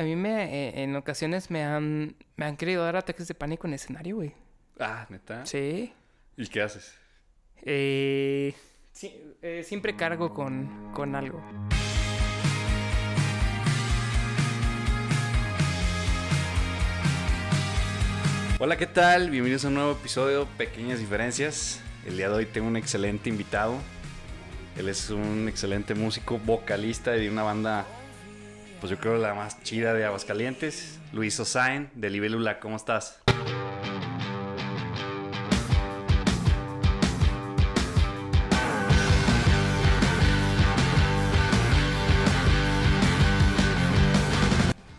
a mí me, eh, en ocasiones me han, me han querido dar ataques de pánico en escenario, güey. Ah, neta. Sí. ¿Y qué haces? Eh, sí, eh, siempre cargo con, con algo. Hola, ¿qué tal? Bienvenidos a un nuevo episodio Pequeñas Diferencias. El día de hoy tengo un excelente invitado. Él es un excelente músico, vocalista de una banda, pues yo creo la más chida de Aguascalientes, Luis Osain, de Libélula. ¿Cómo estás?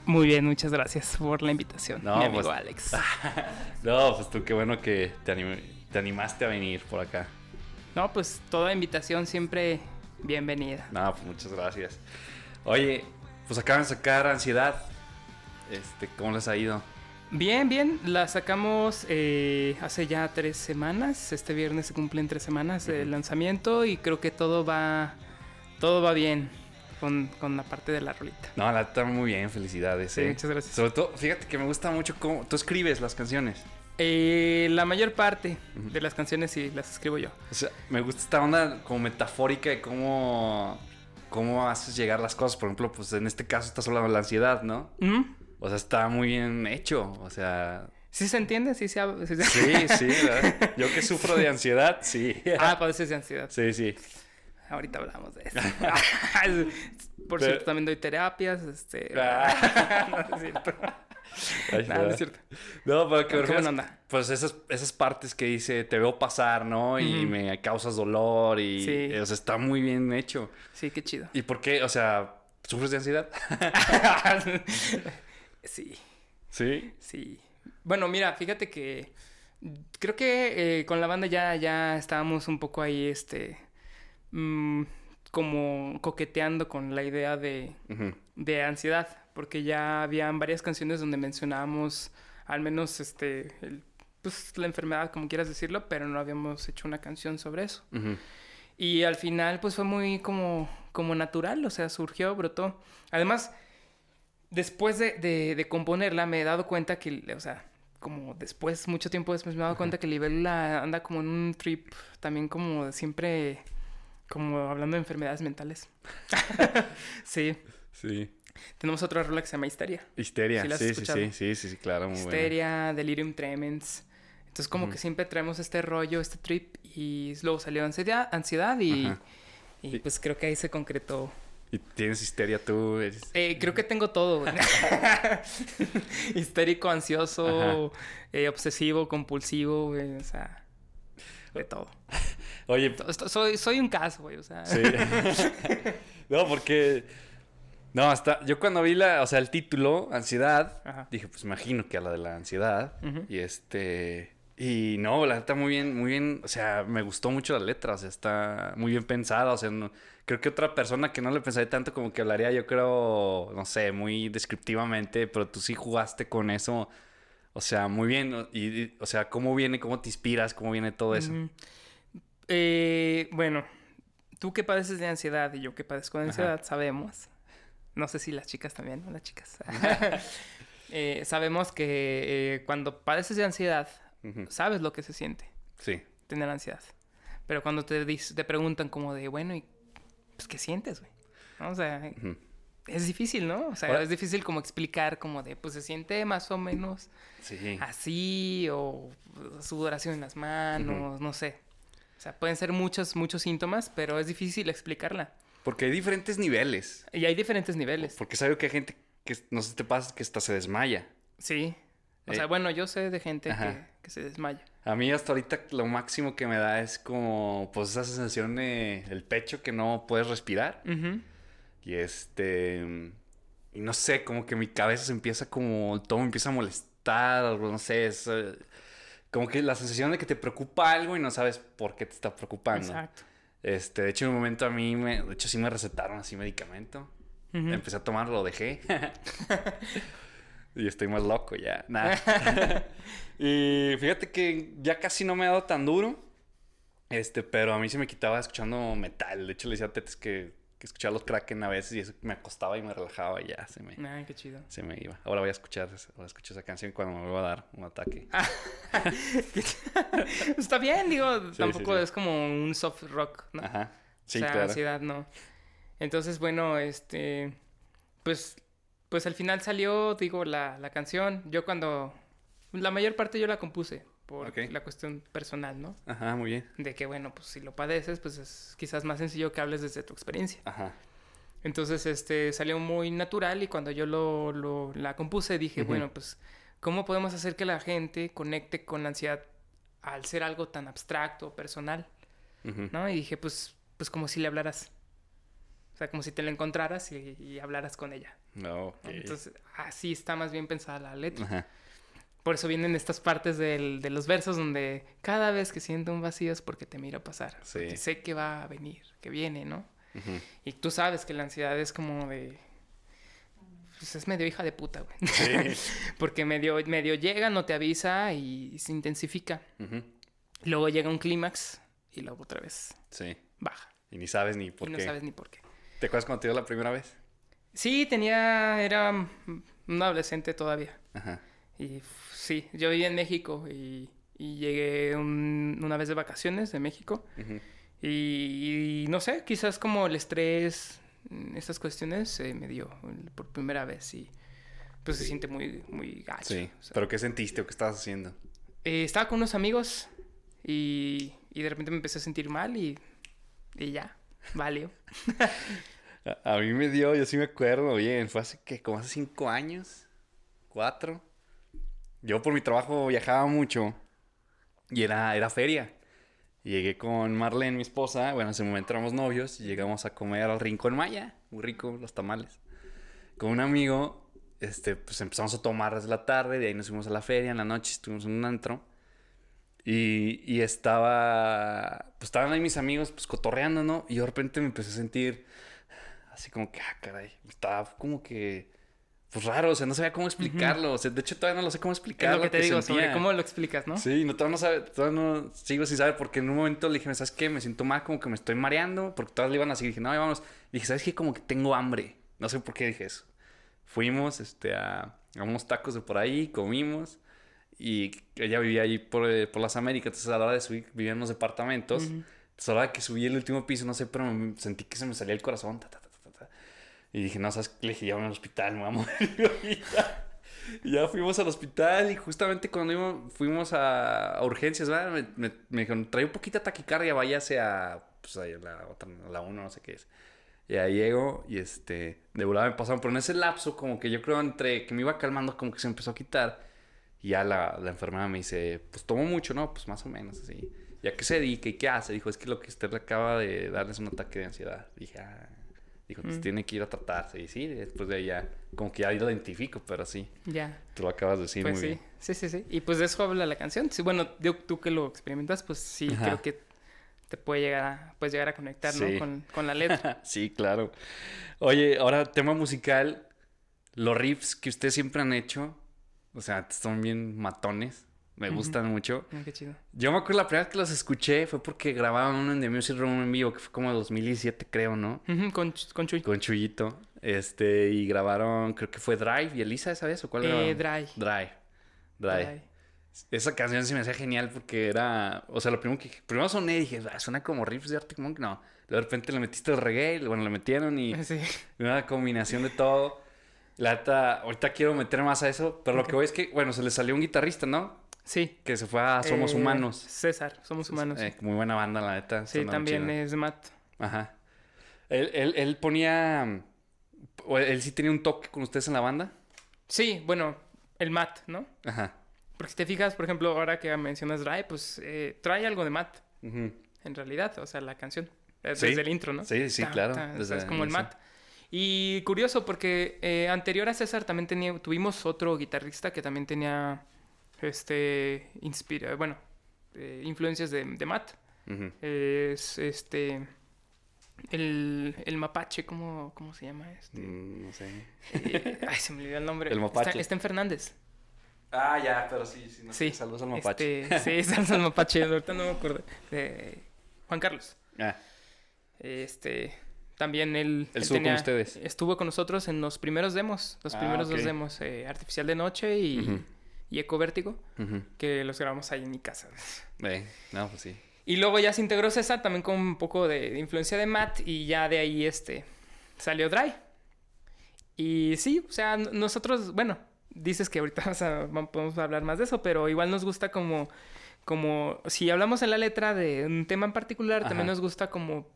Muy bien, muchas gracias por la invitación, No, mi amigo pues- Alex. No, pues tú qué bueno que te, anim- te animaste a venir por acá. No, pues toda invitación siempre bienvenida. No, pues muchas gracias. Oye, pues acaban de sacar Ansiedad. Este, ¿cómo les ha ido? Bien, bien, la sacamos eh, hace ya tres semanas. Este viernes se cumplen tres semanas del lanzamiento y creo que todo va, todo va bien con, con la parte de la rolita. No, la está muy bien, felicidades. Sí, eh. muchas gracias. Sobre todo, fíjate que me gusta mucho cómo tú escribes las canciones. Eh, la mayor parte de las canciones sí las escribo yo. O sea, me gusta esta onda como metafórica de cómo, cómo haces llegar las cosas. Por ejemplo, pues en este caso estás hablando de la ansiedad, ¿no? ¿Mm? O sea, está muy bien hecho. O sea, ¿Sí se entiende? ¿Sí se hab- sí se- sí, sí. ¿verdad? Yo que sufro de ansiedad, sí. ah, padeces de ansiedad. Sí, sí. Ahorita hablamos de eso. Por Pero- cierto, también doy terapias. Este... Ah. no, es cierto. Nada, no es cierto. No, pero que onda. Pues esas, esas partes que dice, te veo pasar, ¿no? Y me causas dolor y... Sí. O sea, está muy bien hecho. Sí, qué chido. ¿Y por qué? O sea, ¿sufres de ansiedad? sí, sí. sí. Bueno, mira, fíjate que creo que eh, con la banda ya, ya estábamos un poco ahí, este, mm, como coqueteando con la idea de, de ansiedad, porque ya habían varias canciones donde mencionábamos al menos, este, el- pues la enfermedad, como quieras decirlo, pero no habíamos hecho una canción sobre eso. Y al final, pues fue muy como, como natural, o sea, surgió, brotó. Además, después de, de- de componerla, me he dado cuenta que, o sea, como después, mucho tiempo después, me he dado cuenta que Libélula anda como en un trip también como de siempre, como hablando de enfermedades mentales. sí, Sí. tenemos otra rola que se llama Histeria. Histeria. ¿Sí Sí, sí, sí, sí, sí, sí, claro, muy buena. Histeria, Delirium Tremens. Entonces, como que siempre traemos este rollo, este trip, y luego salió ansiedad, ansiedad y, y Y- pues creo que ahí se concretó. ¿Y tienes histeria tú? eres- Eh, creo que tengo todo. Histérico, ansioso, eh, obsesivo, compulsivo, güey, o sea, de todo. Oye, Soy, soy un caso, güey, o sea. sí. no, porque... No, hasta... Yo cuando vi la... O sea, el título, Ansiedad, Ajá. dije, pues imagino que a la de la ansiedad. Y este... Y no, la neta muy bien, muy bien, o sea, me gustó mucho la letra, o sea, está muy bien pensada, o sea, no- creo que otra persona que no le pensaría tanto como que hablaría, yo creo, no sé, muy descriptivamente, pero tú sí jugaste con eso, o sea, muy bien, y, y, o sea, cómo viene, cómo te inspiras, cómo viene todo eso. Eh, bueno, tú que padeces de ansiedad y yo que padezco de ansiedad, sabemos. No sé si las chicas también, ¿no? Las chicas. Eh, sabemos que eh, cuando padeces de ansiedad, sabes lo que se siente Sí, tener ansiedad. Pero cuando te, te preguntan como de, bueno, ¿y pues qué sientes, güey? ¿No? O sea. Es difícil, ¿no? O sea, Ahora- es difícil como explicar como de, pues se siente más o menos sí. así o sudoración en las manos, no sé. O sea, pueden ser muchos, muchos síntomas, pero es difícil explicarla. Porque hay diferentes niveles, Y hay diferentes niveles. porque sabe que hay gente que, no sé si te pasa, que hasta se desmaya. Sí. O Eh. sea, bueno, yo sé de gente que, que se desmaya. A mí hasta ahorita lo máximo que me da es como pues esa sensación de el pecho que no puedes respirar Ujú. Y este y no sé, como que mi cabeza se empieza como todo me empieza a molestar, no sé, es eh, como que la sensación de que te preocupa algo y no sabes por qué te está preocupando. Exacto. Este, de hecho en un momento a mí me de hecho sí me recetaron así medicamento. Empecé a tomarlo, lo dejé. y estoy más loco ya. Nada. y fíjate que ya casi no me ha dado tan duro. Este, pero a mí se me quitaba escuchando metal. De hecho, le decía a Tetes que que escuchaba los Kraken a veces y eso me acostaba y me relajaba y ya se me, Ay, qué chido. se me iba. Ahora voy a escuchar, ahora escucho esa canción cuando me vuelva a dar un ataque. Ah, Está bien, digo, Sí, tampoco sí, sí. es como un soft rock, ¿no? Ajá. Sí, o sea, claro. ansiedad no. Entonces, bueno, este, pues, pues al final salió, digo, la, la canción. Yo cuando, la mayor parte yo la compuse por Ok. la cuestión personal, ¿no? Ajá, muy bien. De que, bueno, pues si lo padeces, pues es quizás más sencillo que hables desde tu experiencia. Ajá. Entonces, este, salió muy natural y cuando yo lo, lo- la compuse dije, Ujú. bueno, pues, ¿cómo podemos hacer que la gente conecte con la ansiedad al ser algo tan abstracto, personal? Ujú. ¿no? Y dije, pues, pues como si le hablaras. O sea, como si te la encontraras y, y hablaras con ella. No, ok. ¿no? Entonces, así está más bien pensada la letra. Ajá. Por eso vienen estas partes del- de los versos donde cada vez que siento un vacío es porque te miro pasar. Sí. Porque sé que va a venir, que viene, ¿no? Y tú sabes que la ansiedad es como de... Pues es medio hija de puta, güey. Sí. Porque medio, medio llega, no te avisa y se intensifica. Ujú. Luego llega un clímax y luego otra vez Sí. baja. Y ni sabes ni por y no sabes ni por qué. ¿Te acuerdas cuando te dio la primera vez? Sí, tenía, era un adolescente todavía. Ajá. Y sí, yo vivía en México y, y llegué un- una vez de vacaciones de México. Y, y no sé, quizás como el estrés, estas cuestiones eh, me dio por primera vez y pues se siente muy, muy gacho. Sí. o sea. ¿Pero qué sentiste o qué estabas haciendo? Eh, estaba con unos amigos y, y de repente me empecé a sentir mal y, y ya, valió. A, a mí me dio, yo sí me acuerdo bien, fue hace que como hace cinco años, cuatro. Yo por mi trabajo viajaba mucho y era, era feria. Llegué con Marlene, mi esposa, bueno, en ese momento éramos novios y llegamos a comer al Rincón Maya, muy rico, los tamales. Con un amigo, este, pues empezamos a tomar desde la tarde, de ahí nos fuimos a la feria, en la noche estuvimos en un antro. Y, y estaba, pues estaban ahí mis amigos, pues cotorreando, ¿no? Y yo de repente me empecé a sentir así como que, ah, caray, estaba como que, pues raro, o sea, no sabía cómo explicarlo. O sea, de hecho todavía no lo sé cómo Es explicar. lo que te digo, sobre cómo lo explicas, ¿no? Sí, no, todavía no sabe, todavía no sigo sin saber porque en un momento le dije, ¿sabes qué? Me siento mal, como que me estoy mareando, porque todas le iban así. Dije, no, vamos. dije, ¿sabes qué? Como que tengo hambre. No sé por qué dije eso. Fuimos, este, a, a unos tacos de por ahí, comimos. Y ella vivía ahí por, eh, por las Américas, entonces a la hora de subir, vivía en unos departamentos. Ujú. Entonces a la hora de que subí el último piso, no sé, pero me- sentí que se me salía el corazón. ta, ta. Y dije, no, ¿sabes qué? Le dije, llévame al hospital, me voy a morir. ya. Y ya fuimos al hospital y justamente cuando íbamos- fuimos a, urgencias, ¿verdad? Me, me, me dijeron, trae un poquito de taquicardia, váyase a, pues, a la otra, a la 1, no sé qué es. Y ahí llego y este, de volada me pasaron, pero en ese lapso como que yo creo entre que me iba calmando como que se empezó a quitar. Y ya la, la enfermera me dice, pues tomo mucho, ¿no? Pues más o menos así. ¿Y a qué se dedica y qué hace? Dijo, es que lo que usted le acaba de darle es un ataque de ansiedad. Dije, ah. Dijo, pues Mm. tiene que ir a tratarse. Y sí, después de ahí ya, como que ya lo identifico, pero sí, Ya. tú lo acabas de decir pues muy sí, bien. sí, sí, sí. Y pues de eso habla la canción. Sí, bueno, yo- tú que lo experimentas, pues sí, Ajá. creo que te puede llegar a, puedes llegar a conectar, Sí. ¿no? Con, con la letra. sí, claro. Oye, ahora tema musical. Los riffs que ustedes siempre han hecho, o sea, son bien matones. Me gustan mucho. Ah, qué chido. Yo me acuerdo la primera vez que los escuché fue porque grababan uno en The Music Room en vivo, que fue como 2017, creo, ¿no? Ujú, con, Ch- con Chuy. Con Chuyito. Este, y grabaron, creo que fue Drive y Elisa, ¿sabes? ¿O cuál Eh? Dry. Drive. Drive. Dry. Esa canción se me hacía genial porque era, o sea, lo primero que primero soné y dije, "Ah, suena como riffs de Arctic Monk, no. De repente le metiste el reggae, bueno, le metieron y Sí. una combinación de todo. La ahorita quiero meter más a eso, pero lo que voy es que, bueno, se le salió un guitarrista, ¿no? Sí. Que se fue a Somos Eh, Humanos. César, Somos Humanos. Eh, muy buena banda, la neta. sí, también es Matt. Ajá. Él, él, él ponía, él sí tenía un toque con ustedes en la banda. Sí, bueno, el Matt, ¿no? Ajá. Porque si te fijas, por ejemplo, ahora que mencionas Dry, pues eh, trae algo de Matt, en realidad, o sea, la canción. Eh, Sí. Desde el intro, ¿no? Sí, sí, Ta, claro, ta, desde es como el. Matt. Y curioso porque eh, anterior a César también tenía, tuvimos otro guitarrista que también tenía, este, inspira, bueno, eh, influencias de, de Matt. Es, este, el, el mapache, ¿cómo, cómo se llama? Este? Mm, no sé. Eh, ay, se me olvidó el nombre. El mapache. Está, está en Fernández. Ah, ya, pero sí, sí. No Sí. Saludos al mapache. Este, sí, saludos al mapache. Ahorita no me acuerdo. Juan Carlos. Ah, Este, También él, Él estuvo con ustedes. Estuvo con nosotros en los primeros demos, los Ah, primeros dos demos, eh, Artificial de Noche y. y Eco Vértigo, Ujú. que los grabamos ahí en mi casa. Eh, no, pues sí. Y luego ya se integró César también con un poco de, de influencia de Matt y ya de ahí este salió Dry. Y sí, o sea, nosotros, bueno, dices que ahorita vamos a- hablar más de eso, pero igual nos gusta como, como, si hablamos en la letra de un tema en particular, también nos gusta como,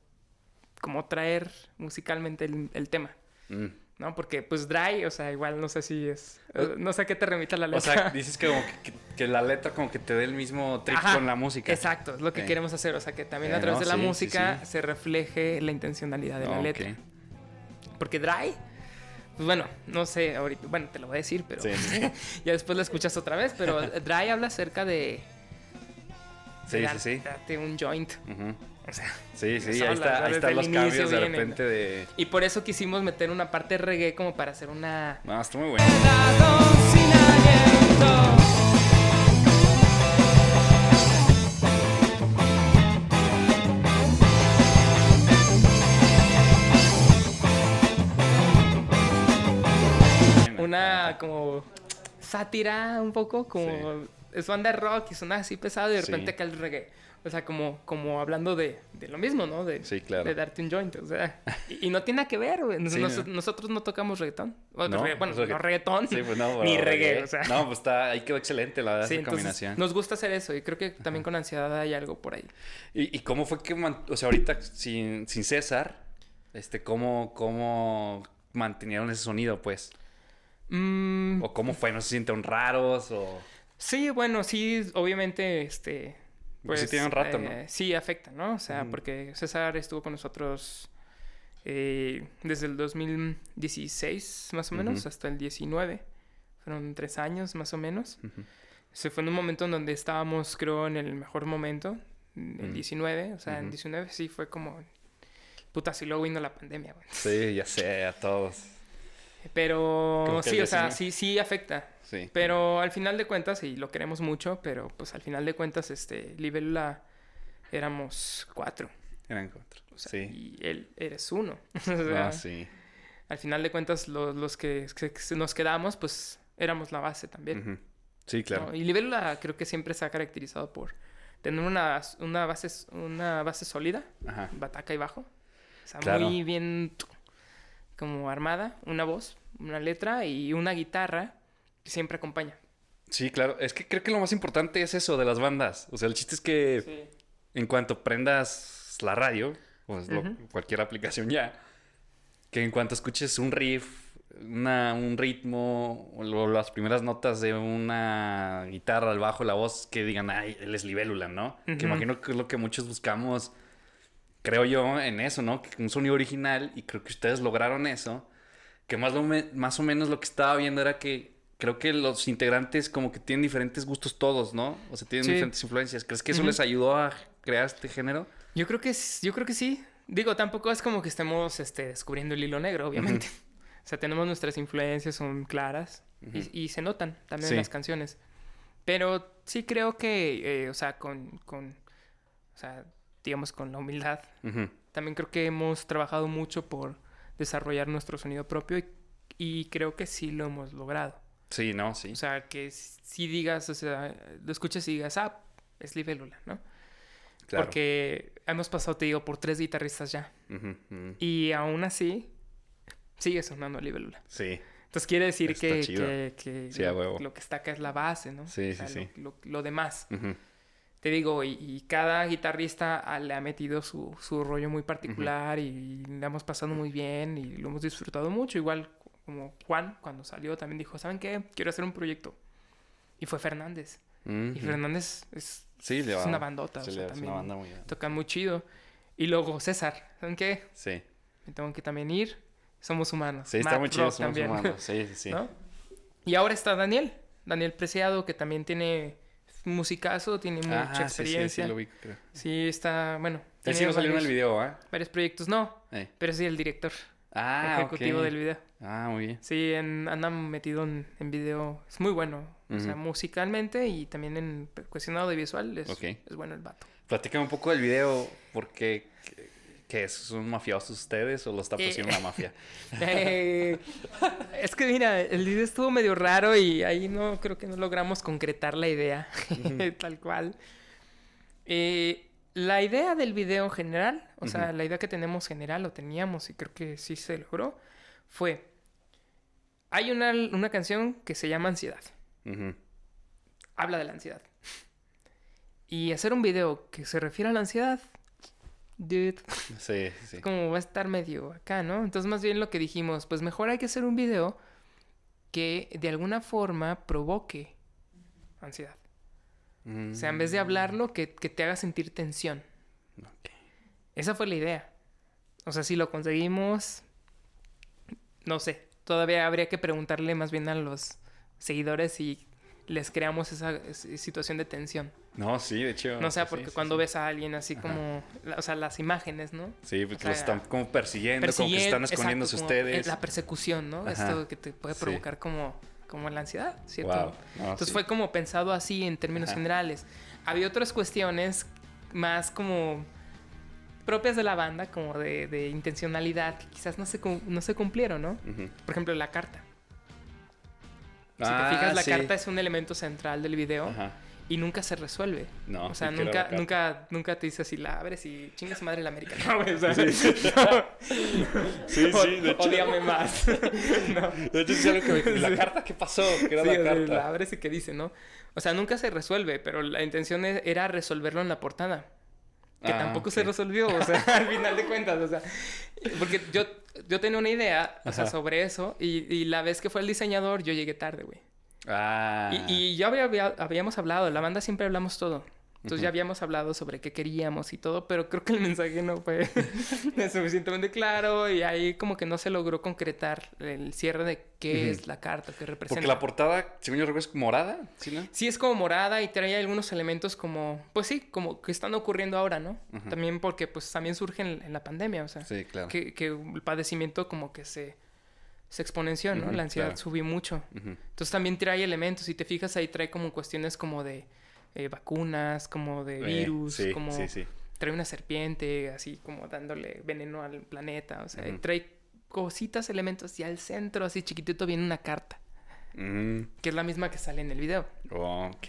como traer musicalmente el, el tema. Mm. ¿No? Porque, pues, dry, o sea, igual no sé si es. eh, No sé a qué te remita la letra. O sea, dices que, como que, la letra como que te dé el mismo trip Ajá, con la música. Exacto, es lo que Ok. queremos hacer. O sea, que también a Eh, través no, de la sí, música sí. se refleje la intencionalidad de la letra. Porque Dry, pues bueno, no sé, ahorita, bueno, te lo voy a decir, pero ya después la escuchas otra vez. Pero Dry habla acerca de. Sí, de sí, sí. un joint. Ujú. O sea, Sí, sí, ahí, está, ahí están los cambios de repente de... y por eso quisimos meter una parte reggae como para hacer una. No, está muy bueno. Una como sátira un poco, como es banda de rock y suena así pesado y de Sí. repente cae el reggae. O sea, como, como hablando de, de lo mismo, ¿no? De, Sí, claro. de darte un joint, o sea. Y, y no tiene nada que ver, güey. Nos- Sí, nos- ¿no? Nosotros no tocamos reggaetón. O ¿No? regga- bueno, no reggaetón, Sí, pues no, ni reggae, o sea. No, pues está, ahí quedó excelente la verdad, Sí, esa entonces combinación. nos gusta hacer eso y creo que también con ansiedad hay algo por ahí. ¿Y, y cómo fue que, o sea, ahorita sin, sin César, este, cómo, cómo mantenieron ese sonido, pues? Mm, ¿O cómo fue? ¿No se sienten raros? O... sí, bueno, sí, obviamente, este... Pues sí tiene un rato, ¿no? eh, Sí, afecta, ¿no? O sea, porque César estuvo con nosotros eh, desde el 2016, más o menos, hasta el 19. Fueron tres años, más o menos. Se fue en un momento en donde estábamos, creo, en el mejor momento, el Mm. 19. O sea, en Ujú. 19 sí fue como... Puta, si luego vino la pandemia, güey. Sí, ya sé, a todos. Pero sí, o sea, 19. sí, sí afecta. Sí. Pero al final de cuentas, y lo queremos mucho, pero pues al final de cuentas, este, Libélula éramos cuatro. Eran cuatro. O sea, sí. y él eres uno. O sea, Ah, sí. Al final de cuentas, los, los que, nos quedamos, pues éramos la base también. Sí, claro. ¿no? Y Libélula creo que siempre se ha caracterizado por tener una, una, base, una base sólida, Ajá. bataca y bajo. O sea, Claro. muy bien como armada, una voz, una letra y una guitarra siempre acompaña. Sí, claro. Es que creo que lo más importante es eso de las bandas. O sea, el chiste es que Sí. en cuanto prendas la radio, o es lo- Ujú. cualquier aplicación ya, que en cuanto escuches un riff, una, un ritmo, o las primeras notas de una guitarra, el bajo, la voz, que digan, ay, él es libélula, ¿no? Que imagino que es lo que muchos buscamos, creo yo, en eso, ¿no? Que un sonido original, y creo que ustedes lograron eso. Que más, lo más o menos lo que estaba viendo era que creo que los integrantes como que tienen diferentes gustos todos, ¿no? O sea, tienen Sí. diferentes influencias. ¿Crees que eso les ayudó a crear este género? Yo creo que yo creo que sí. Digo, tampoco es como que estemos este, descubriendo el hilo negro, obviamente. O sea, tenemos nuestras influencias, son claras y- se notan también Sí. en las canciones. Pero sí creo que, eh, o sea, con, con, o sea, digamos, con la humildad, también creo que hemos trabajado mucho por desarrollar nuestro sonido propio y, y creo que sí lo hemos logrado. Sí, no, sí. O sea, que si digas, o sea, lo escuches y digas, ah, es libélula, ¿no? claro. Porque hemos pasado, te digo, por tres guitarristas ya. Ujú. Y aún así, sigue sonando libélula. Sí, Entonces quiere decir Está que, que, que Sí, lo, lo que está acá es la base, ¿no? Sí, O sea, sí, sí. Lo, lo- lo demás. Te digo, y, y cada guitarrista ah, le ha metido su, su rollo muy particular y le hemos pasado muy bien y lo hemos disfrutado mucho. Igual como Juan, cuando salió, también dijo, ¿saben qué? Quiero hacer un proyecto. Y fue Fernández. Y. Fernández es, Sí, una bandota. sí, o le- sea, es también una banda muy grande. toca muy chido. Y luego César, ¿saben qué? Sí. Me tengo que también ir. Somos humanos. Sí, está muy chido. Somos también, humanos. Sí, sí, sí. ¿no? Y ahora está Daniel. Daniel Preciado, que también tiene musicazo, tiene mucha Ajá, sí, sí, experiencia. sí, Sí, lo vi, creo. está, bueno. Él sí no salió en el varios- video, ¿ah? Varios proyectos, no, Eh. pero sí el director Ah, ejecutivo del video. Ah, muy bien. Sí, en, anda metido en, en video. Es muy bueno. O sea, musicalmente y también en cuestión audiovisual es, es bueno el vato. Platícame un poco del video, porque ¿Qué es? ¿Son mafiosos ustedes o lo está persiguiendo Eh, la mafia? Eh, es que mira, el video estuvo medio raro y ahí no creo que no logramos concretar la idea tal cual. Eh, la idea del video en general, o sea, la idea que tenemos general o teníamos y creo que sí se logró, fue, hay una, una canción que se llama Ansiedad, habla de la ansiedad. Y hacer un video que se refiere a la ansiedad, dude, Sí, sí. como va a estar medio acá, ¿no? Entonces más bien lo que dijimos, pues mejor hay que hacer un video que de alguna forma provoque ansiedad. O sea, en vez de hablarlo, que, que te haga sentir tensión. Mm. Esa fue la idea. O sea, si lo conseguimos, no sé. Todavía habría que preguntarle más bien a los seguidores si les creamos esa situación de tensión. No, sí, de hecho. No sé, sí, porque sí, cuando sí. ves a alguien así como, o sea, las imágenes, ¿no? Sí, porque o los sea, están como persiguiendo, como que están escondiéndose exacto, eh, ustedes. La persecución, ¿no? Ajá. Esto que te puede provocar como, como la ansiedad, ¿cierto? Wow. No, Entonces sí. fue como pensado así en términos Ajá. generales. Había otras cuestiones más como propias de la banda, como de, de intencionalidad, que quizás no se, no se cumplieron, ¿no? Por ejemplo, la carta. Si Ah, te fijas, la sí. carta es un elemento central del video Ajá. Y nunca se resuelve. No, o sea, nunca, carta. nunca, nunca te dice si la abres y chingas madre la América. No, güey, o sea, Sí, sí. no. Sí, O- sí, de hecho. Odíame más. no. De hecho, sí, algo que me... ¿La carta qué pasó? ¿Qué era Sí, la o sea, carta? la abres y qué dice, ¿no? O sea, nunca se resuelve, pero la intención e- era resolverlo en la portada. Que Ah, tampoco se resolvió, o sea, al final de cuentas, o sea. Porque yo, yo tenía una idea, o sea, sobre eso, y, y la vez que fue el diseñador, yo llegué tarde, güey. Ah. Y, y ya había- había- habíamos hablado, la banda siempre hablamos todo. Entonces ya habíamos hablado sobre qué queríamos y todo, pero creo que el mensaje no fue suficientemente claro y ahí como que no se logró concretar el cierre de qué es la carta, qué representa. Porque la portada, según yo recuerdo, es morada, ¿sí, no? Sí, es como morada y trae algunos elementos como, pues sí, como que están ocurriendo ahora, ¿no? También porque pues también surge en, en la pandemia, o sea, Sí, claro. que, que el padecimiento como que se, se exponenció, ¿no? La ansiedad claro. subió mucho. Entonces también trae elementos, si te fijas ahí trae como cuestiones como de eh, vacunas, como de Eh, virus, sí, como sí, sí. trae una serpiente así como dándole veneno al planeta, o sea, trae cositas, elementos y al centro así chiquitito viene una carta, Mm, que es la misma que sale en el video. ok.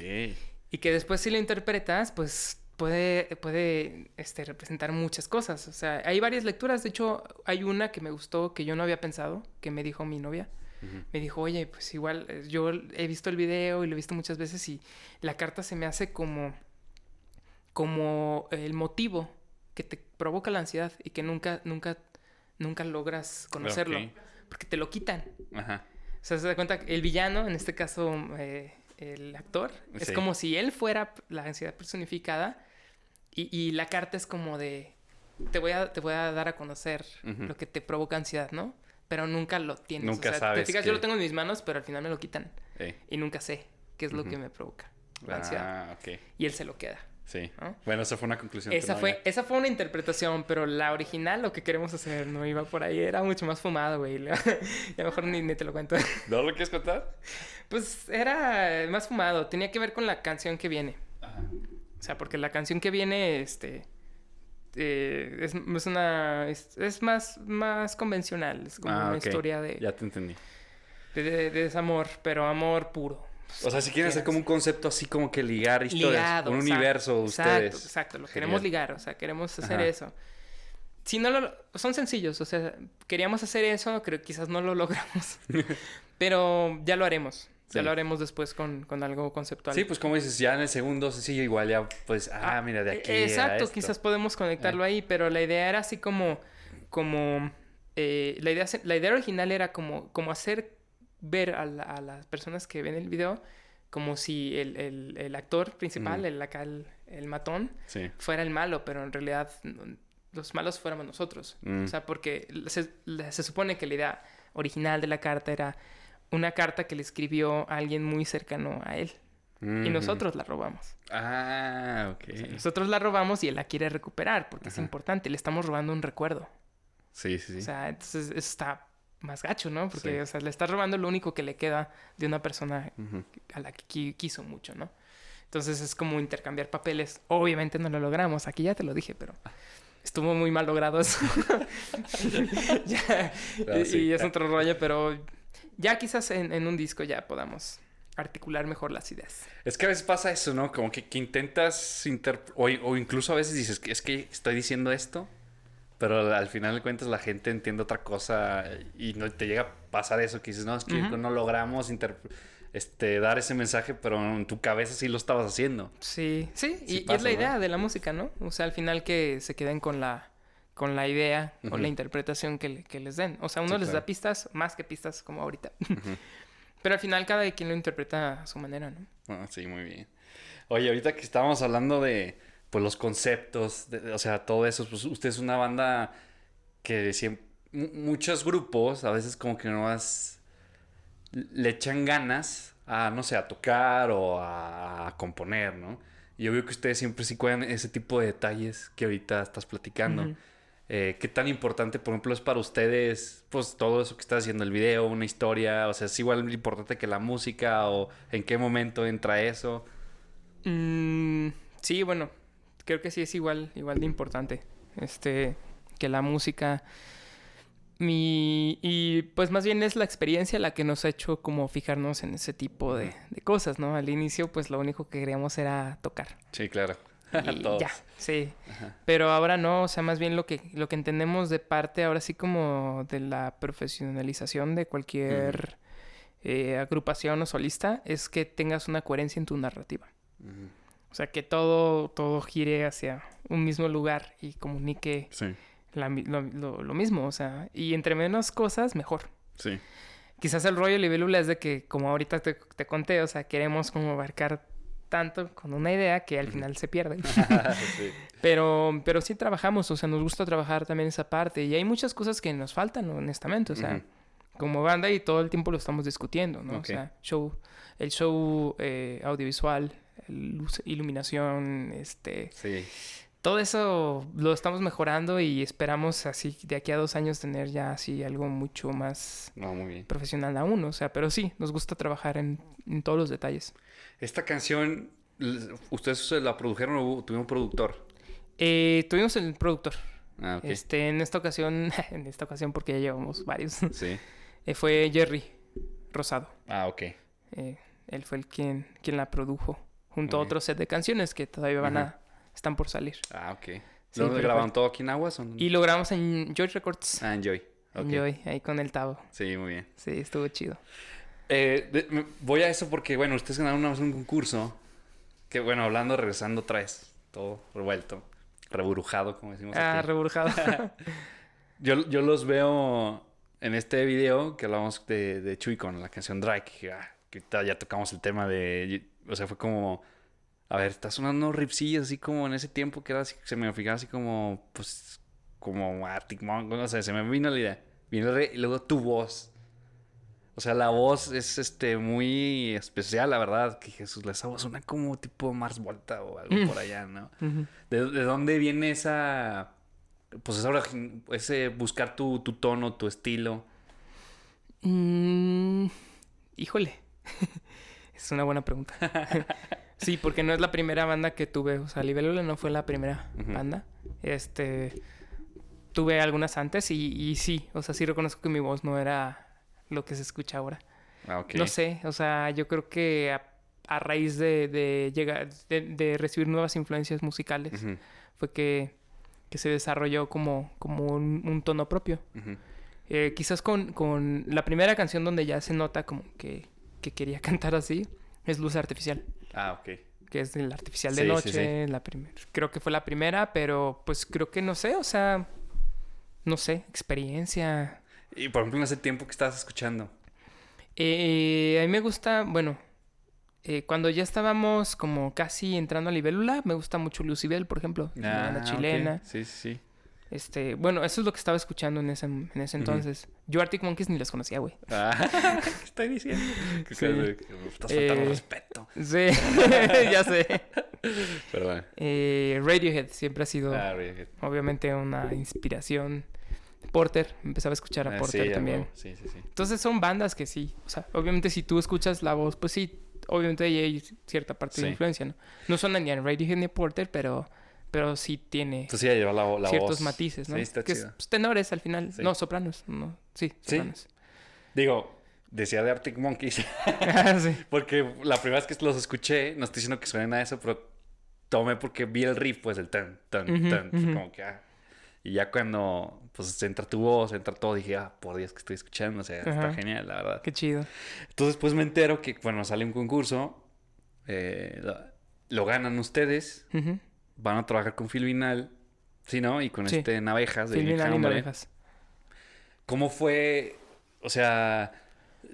Y que después si lo interpretas, pues puede, puede este, representar muchas cosas. O sea, hay varias lecturas. De hecho, hay una que me gustó, que yo no había pensado, que me dijo mi novia. Me dijo, oye, pues igual eh, yo he visto el video y lo he visto muchas veces y la carta se me hace como, como el motivo que te provoca la ansiedad y que nunca, nunca, nunca logras conocerlo. Porque te lo quitan. Ajá. O sea, se da cuenta que el villano, en este caso eh, el actor, es como si él fuera la ansiedad personificada y, y la carta es como de, te voy a, te voy a dar a conocer Ujú. lo que te provoca ansiedad, ¿no? Pero nunca lo tienes. Nunca o sea, sabes Te fijas, que- yo lo tengo en mis manos, pero al final me lo quitan Eh. y nunca sé qué es lo Ujú. que me provoca la ansiedad. Ah, ok. Y él se lo queda. Sí. ¿no? Bueno, esa fue una conclusión. Esa no fue, había. esa fue una interpretación, pero la original, lo que queremos hacer, no iba por ahí. Era mucho más fumado, güey. Ya mejor ni, ni te lo cuento. ¿No lo quieres contar? Pues era más fumado. Tenía que ver con la canción que viene. Ajá. O sea, porque la canción que viene, este... eh, es, es una... Es, es más, más convencional. Es como Ah, una historia de, Ya te entendí. de, de- de desamor, pero amor puro. O sea, si quieren hacer como un concepto así como que ligar historias. Ligado. un exacto, universo ustedes. Exacto, exacto. Lo Genial. queremos ligar, o sea, queremos hacer Ajá. eso. Si no lo... Son sencillos, o sea, queríamos hacer eso, creo que quizás no lo logramos. pero ya lo haremos. Ya Sí. lo haremos después con, con algo conceptual. Sí, pues como dices, ya en el segundo sencillo igual ya, pues, ah, mira, de eh, aquí. Exacto, esto. quizás podemos conectarlo ahí, pero la idea era así como, como, eh, la, idea, la idea original era como, como hacer ver a, la- a las personas que ven el video como si el, el- el actor principal, Ujú. el acá el, el matón, Sí. fuera el malo, pero en realidad los malos fuéramos nosotros. Mm. O sea, porque se, se supone que la idea original de la carta era una carta que le escribió a alguien muy cercano a él. Y nosotros la robamos. Ah, ok. O sea, nosotros la robamos y él la quiere recuperar porque es importante. Le estamos robando un recuerdo. Sí, sí, sí. O sea, entonces eso está más gacho, ¿no? Porque, Sí. o sea, le estás robando lo único que le queda de una persona a la que qui- quiso mucho, ¿no? Entonces es como intercambiar papeles. Obviamente no lo logramos. Aquí ya te lo dije, pero estuvo muy mal logrado eso. Ya, sí. y es otro rollo, pero ya quizás en, en un disco ya podamos articular mejor las ideas. Es que a veces pasa eso, ¿no? Como que, que intentas inter... o, o incluso a veces dices que es que estoy diciendo esto, pero al final de cuentas la gente entiende otra cosa y no te llega a pasar eso que dices, no, es que no logramos este, dar ese mensaje, pero en tu cabeza sí lo estabas haciendo. Sí, sí, y, Sí y pasa, es la idea de la música, ¿no? O sea, al final que se queden con la con la idea, Ujú. la interpretación que, le- que les den. O sea, uno Sí, les claro. da pistas, más que pistas como ahorita. Pero al final cada quien lo interpreta a su manera, ¿no? Ah, sí, muy bien. Oye, ahorita que estábamos hablando de pues los conceptos, de- o sea, todo eso, pues usted es una banda que siempre muchos grupos a veces como que nomás le echan ganas a no sé, a tocar o a, a componer, ¿no? Y yo veo que ustedes siempre sí cuidan ese tipo de detalles que ahorita estás platicando. Ujú. Eh, ¿Qué tan importante, por ejemplo, es para ustedes, pues todo eso que está haciendo el video, una historia? O sea, ¿es igual importante que la música o en qué momento entra eso? Mm, sí, bueno, creo que sí es igual, igual de importante. Este, que la música. Mi, y pues más bien es la experiencia la que nos ha hecho como fijarnos en ese tipo de, de cosas, ¿no? Al inicio, pues lo único que queríamos era tocar. Sí, claro. Y Todos. ya, sí. Ajá. Pero ahora no, o sea, más bien lo que, lo que entendemos de parte ahora sí como de la profesionalización de cualquier eh, agrupación o solista es que tengas una coherencia en tu narrativa. O sea, que todo, todo gire hacia un mismo lugar y comunique Sí, la mi- lo, lo- lo mismo. O sea, y entre menos cosas, mejor. sí. Quizás el rollo de Libélula es de que, como ahorita te, te conté, o sea, queremos como abarcar tanto con una idea que al final se pierde. sí. Pero, pero sí trabajamos, o sea, nos gusta trabajar también esa parte. Y hay muchas cosas que nos faltan, honestamente. O sea, como banda y todo el tiempo lo estamos discutiendo, ¿no? O sea, show, el show eh, audiovisual, luz, iluminación, este... Sí. Todo eso lo estamos mejorando y esperamos así de aquí a dos años tener ya así algo mucho más No, muy bien. profesional aún. O sea, pero sí, nos gusta trabajar en, en todos los detalles. Esta canción, ¿ustedes la produjeron o tuvieron un productor? Eh, tuvimos el productor. Ah, ok. Este, en esta ocasión, en esta ocasión porque ya llevamos varios, Sí. eh, fue Jerry Rosado. Ah, ok. Eh, él fue el quien, quien la produjo junto a otro set de canciones que todavía van a están por salir. Ah, ok. Sí, ¿Dónde pero grabaron todo aquí en Aguas? Y lo grabamos en Joy Records. Ah, en Joy. Ok. En Joy, ahí con el Tavo. Sí, muy bien. Sí, estuvo chido. Eh, de- voy a eso porque, bueno, ustedes ganaron una vez un concurso. Que, bueno, hablando, regresando otra vez. Todo revuelto. Reburujado, como decimos Ah, aquí. reburjado. Yo, yo los veo en este video que hablamos de, de Chuy con la canción Drake. Que, ah, que ya tocamos el tema de... O sea, fue como... A ver, está sonando ripsillos así como en ese tiempo que era así, se me fijaba así como... Pues... Como Arctic Monkeys, no sé, se me vino la idea. Vino y luego tu voz. O sea, la voz es este muy especial, la verdad. Que Jesús, esa voz suena como tipo Mars Volta o algo Mm. por allá, ¿no? ¿De, de dónde viene esa... Pues esa ese buscar tu, tu tono, tu estilo? Mm, híjole. es una buena pregunta. sí, porque no es la primera banda que tuve. O sea, Libélula no fue la primera banda. Este. Tuve algunas antes y, y sí, o sea, sí reconozco que mi voz no era lo que se escucha ahora. Ah, ok. No sé, o sea, yo creo que a, a raíz de, de llegar, de, de recibir nuevas influencias musicales, fue que, que se desarrolló como, como un, un tono propio. Eh, quizás con, con la primera canción donde ya se nota como que, que quería cantar así, es Luz Artificial, Ah, ok. que es el artificial de Sí, sí, noche, la primer, creo que fue la primera, pero pues creo que no sé, o sea, no sé, experiencia. Y por ejemplo, en ese tiempo que estabas escuchando. Eh, a mí me gusta, bueno, eh, cuando ya estábamos como casi entrando a Libélula, me gusta mucho Lucibel, por ejemplo, banda Ah, chilena. ok. Sí, sí, sí. Este, bueno, eso es lo que estaba escuchando en ese, en ese entonces. Yo Arctic Monkeys ni los conocía, güey. Ah, ¿Qué estoy diciendo? Que, Sí. estás faltando Eh, respeto. Sí, ya sé. Perdón. Eh, Radiohead siempre ha sido, Ah, Radiohead. obviamente, una inspiración. Porter, empezaba a escuchar a Ah, Porter sí, también. Sí, sí, sí. Entonces son bandas que sí, o sea, obviamente si tú escuchas la voz, pues sí, obviamente ahí hay cierta parte de Sí. influencia, ¿no? No suenan ni a Radiohead ni a Porter, pero pero sí tiene Pues sí, lleva la, la ciertos voz. matices, ¿no? Sí, está que es chido. pues, tenores al final. No, sopranos. No, sí, Sí. sopranos. Digo, decía de Arctic Monkeys. Ah, sí. porque la primera vez que los escuché, no estoy diciendo que suenen a eso, pero tomé porque vi el riff, pues el tan, tan, tan. Como que, ah. Y ya cuando, pues, entra tu voz, entra todo, dije, ah, por Dios que estoy escuchando. O sea, está genial, la verdad. Qué chido. Entonces, pues me entero que, bueno, sale un concurso, eh, lo, lo ganan ustedes, van a trabajar con Filvinal, ¿sí, no? Y con Sí. este Navejas de Phil Vinal y. Navejas. ¿Cómo fue? O sea,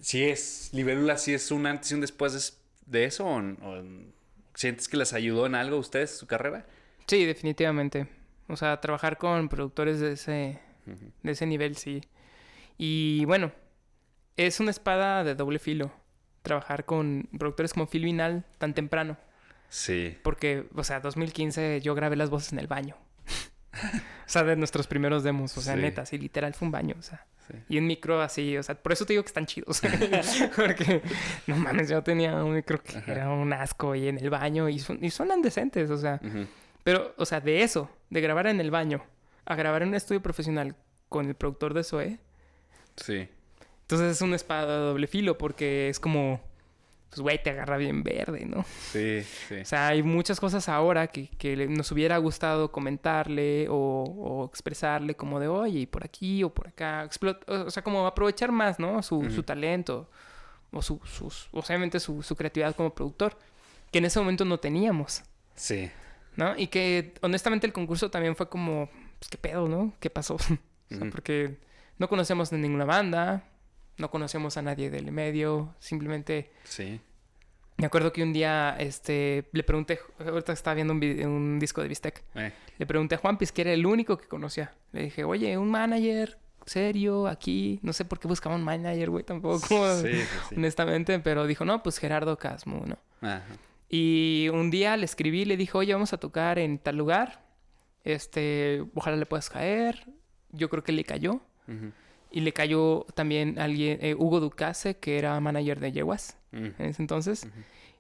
si es Libélula, si es un antes y un después de, de eso, o, o sientes que les ayudó en algo a ustedes su carrera? Sí, definitivamente. O sea, trabajar con productores de ese, de ese nivel, sí. Y bueno, es una espada de doble filo. Trabajar con productores como Phil Vinal tan temprano. Sí. Porque, o sea, 2015 yo grabé las voces en el baño. o sea, de nuestros primeros demos. O sea, Sí. neta, sí, literal fue un baño. O sea, Sí. y un micro así. O sea, por eso te digo que están chidos. Porque, no mames, yo tenía un micro que Ajá. era un asco y en el baño. Y, son, y suenan decentes, o sea. Ujú. Pero, o sea, de eso, de grabar en el baño, a grabar en un estudio profesional con el productor de Zoe, Sí. entonces es una espada de doble filo porque es como, pues, güey, te agarra bien verde, ¿no? Sí, sí. O sea, hay muchas cosas ahora que, que nos hubiera gustado comentarle o, o expresarle como de, oye, y por aquí o por acá, explot- o sea, como aprovechar más, ¿no? Su, su talento o su, sus, obviamente su, su creatividad como productor, que en ese momento no teníamos. Sí. ¿No? Y que honestamente el concurso también fue como, pues qué pedo, ¿no? ¿Qué pasó? O sea, porque no conocemos de ninguna banda, no conocemos a nadie del medio, simplemente Sí. me acuerdo que un día este le pregunté, ahorita estaba viendo un, vide- un disco de Bistec, Eh, le pregunté a Juan Piz que era el único que conocía. Le dije, "Oye, un manager serio aquí, no sé por qué buscaba un manager, güey, tampoco sí, sí, sí. honestamente, pero dijo, "No, pues Gerardo Casmo, ¿no?" Ajá. Y un día le escribí, le dije, oye, vamos a tocar en tal lugar. Este, ojalá le puedas caer. Yo creo que le cayó. Y le cayó también alguien, eh, Hugo Ducase, que era manager de Yeguas en ese entonces.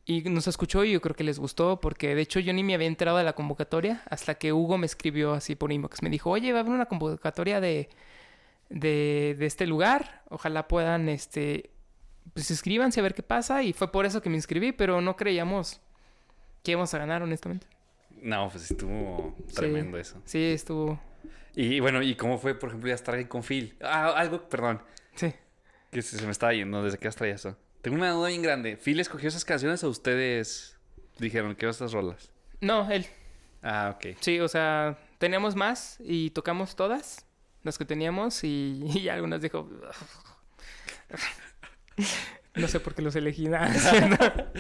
Y nos escuchó y yo creo que les gustó, porque de hecho yo ni me había enterado de la convocatoria hasta que Hugo me escribió así por inbox. Me dijo, oye, va a haber una convocatoria de, de, de este lugar. Ojalá puedan, este, pues inscríbanse a ver qué pasa. Y fue por eso que me inscribí, pero no creíamos que íbamos a ganar, honestamente. No, pues estuvo Sí. tremendo eso. Sí, estuvo. Y bueno, ¿y cómo fue, por ejemplo, ya estar ahí con Phil? Ah, algo, perdón, Sí. que se, me estaba yendo desde que has traído eso. Tengo una duda bien grande. ¿Phil escogió esas canciones o ustedes dijeron que estas rolas? No, él. Ah, ok. Sí, o sea, teníamos más y tocamos todas las que teníamos y, y algunas dijo. No sé por qué los elegí. nada,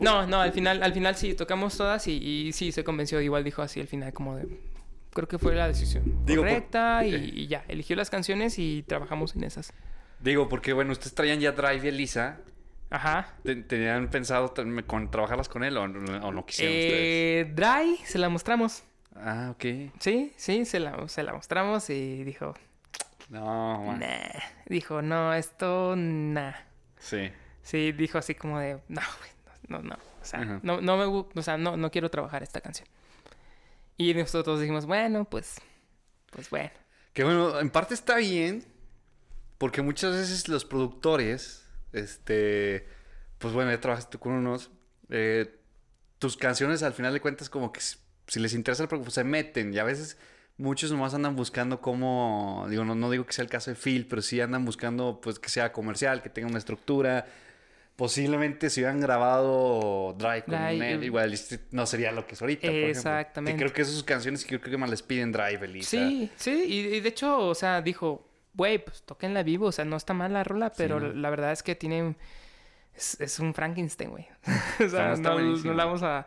No, no, al final, al final sí, tocamos todas y, y sí se convenció. Igual dijo así al final, como de. Creo que fue la decisión Digo, por- correcta y, eh. y ya. Eligió las canciones y trabajamos en esas. Digo, porque bueno, ustedes traían ya Drive y Elisa. Ajá. ¿Te- ¿Tenían pensado con, trabajarlas con él o, no- o no quisieron ustedes? Eh, Dry, se la mostramos. Ah, ok. Sí, sí, se la, se la mostramos y dijo, No, man. nah. Dijo, no, esto, nah. Sí. Sí, dijo así como de, no, no, no, no. O sea, no, no me o sea, no, no quiero trabajar esta canción. Y nosotros dijimos, bueno, pues, pues bueno. Que bueno, en parte está bien, porque muchas veces los productores, este, pues bueno, ya trabajaste con unos, eh, tus canciones al final de cuentas como que si, si les interesa el producto, pues se meten y a veces muchos nomás andan buscando cómo, digo, no, no digo que sea el caso de Phil, pero sí andan buscando pues que sea comercial, que tenga una estructura. Posiblemente si hubieran grabado Drive con Drive, él, igual este, no sería lo que es ahorita. por. Exactamente. Que creo que esas canciones que creo que más les piden Drive, Elisa. Sí, sí, y, y de hecho, o sea, dijo, güey, pues toquenla vivo, o sea, no está mal la rola, pero la verdad es que tiene, es, es un Frankenstein, güey. o sea, no, no la vamos a,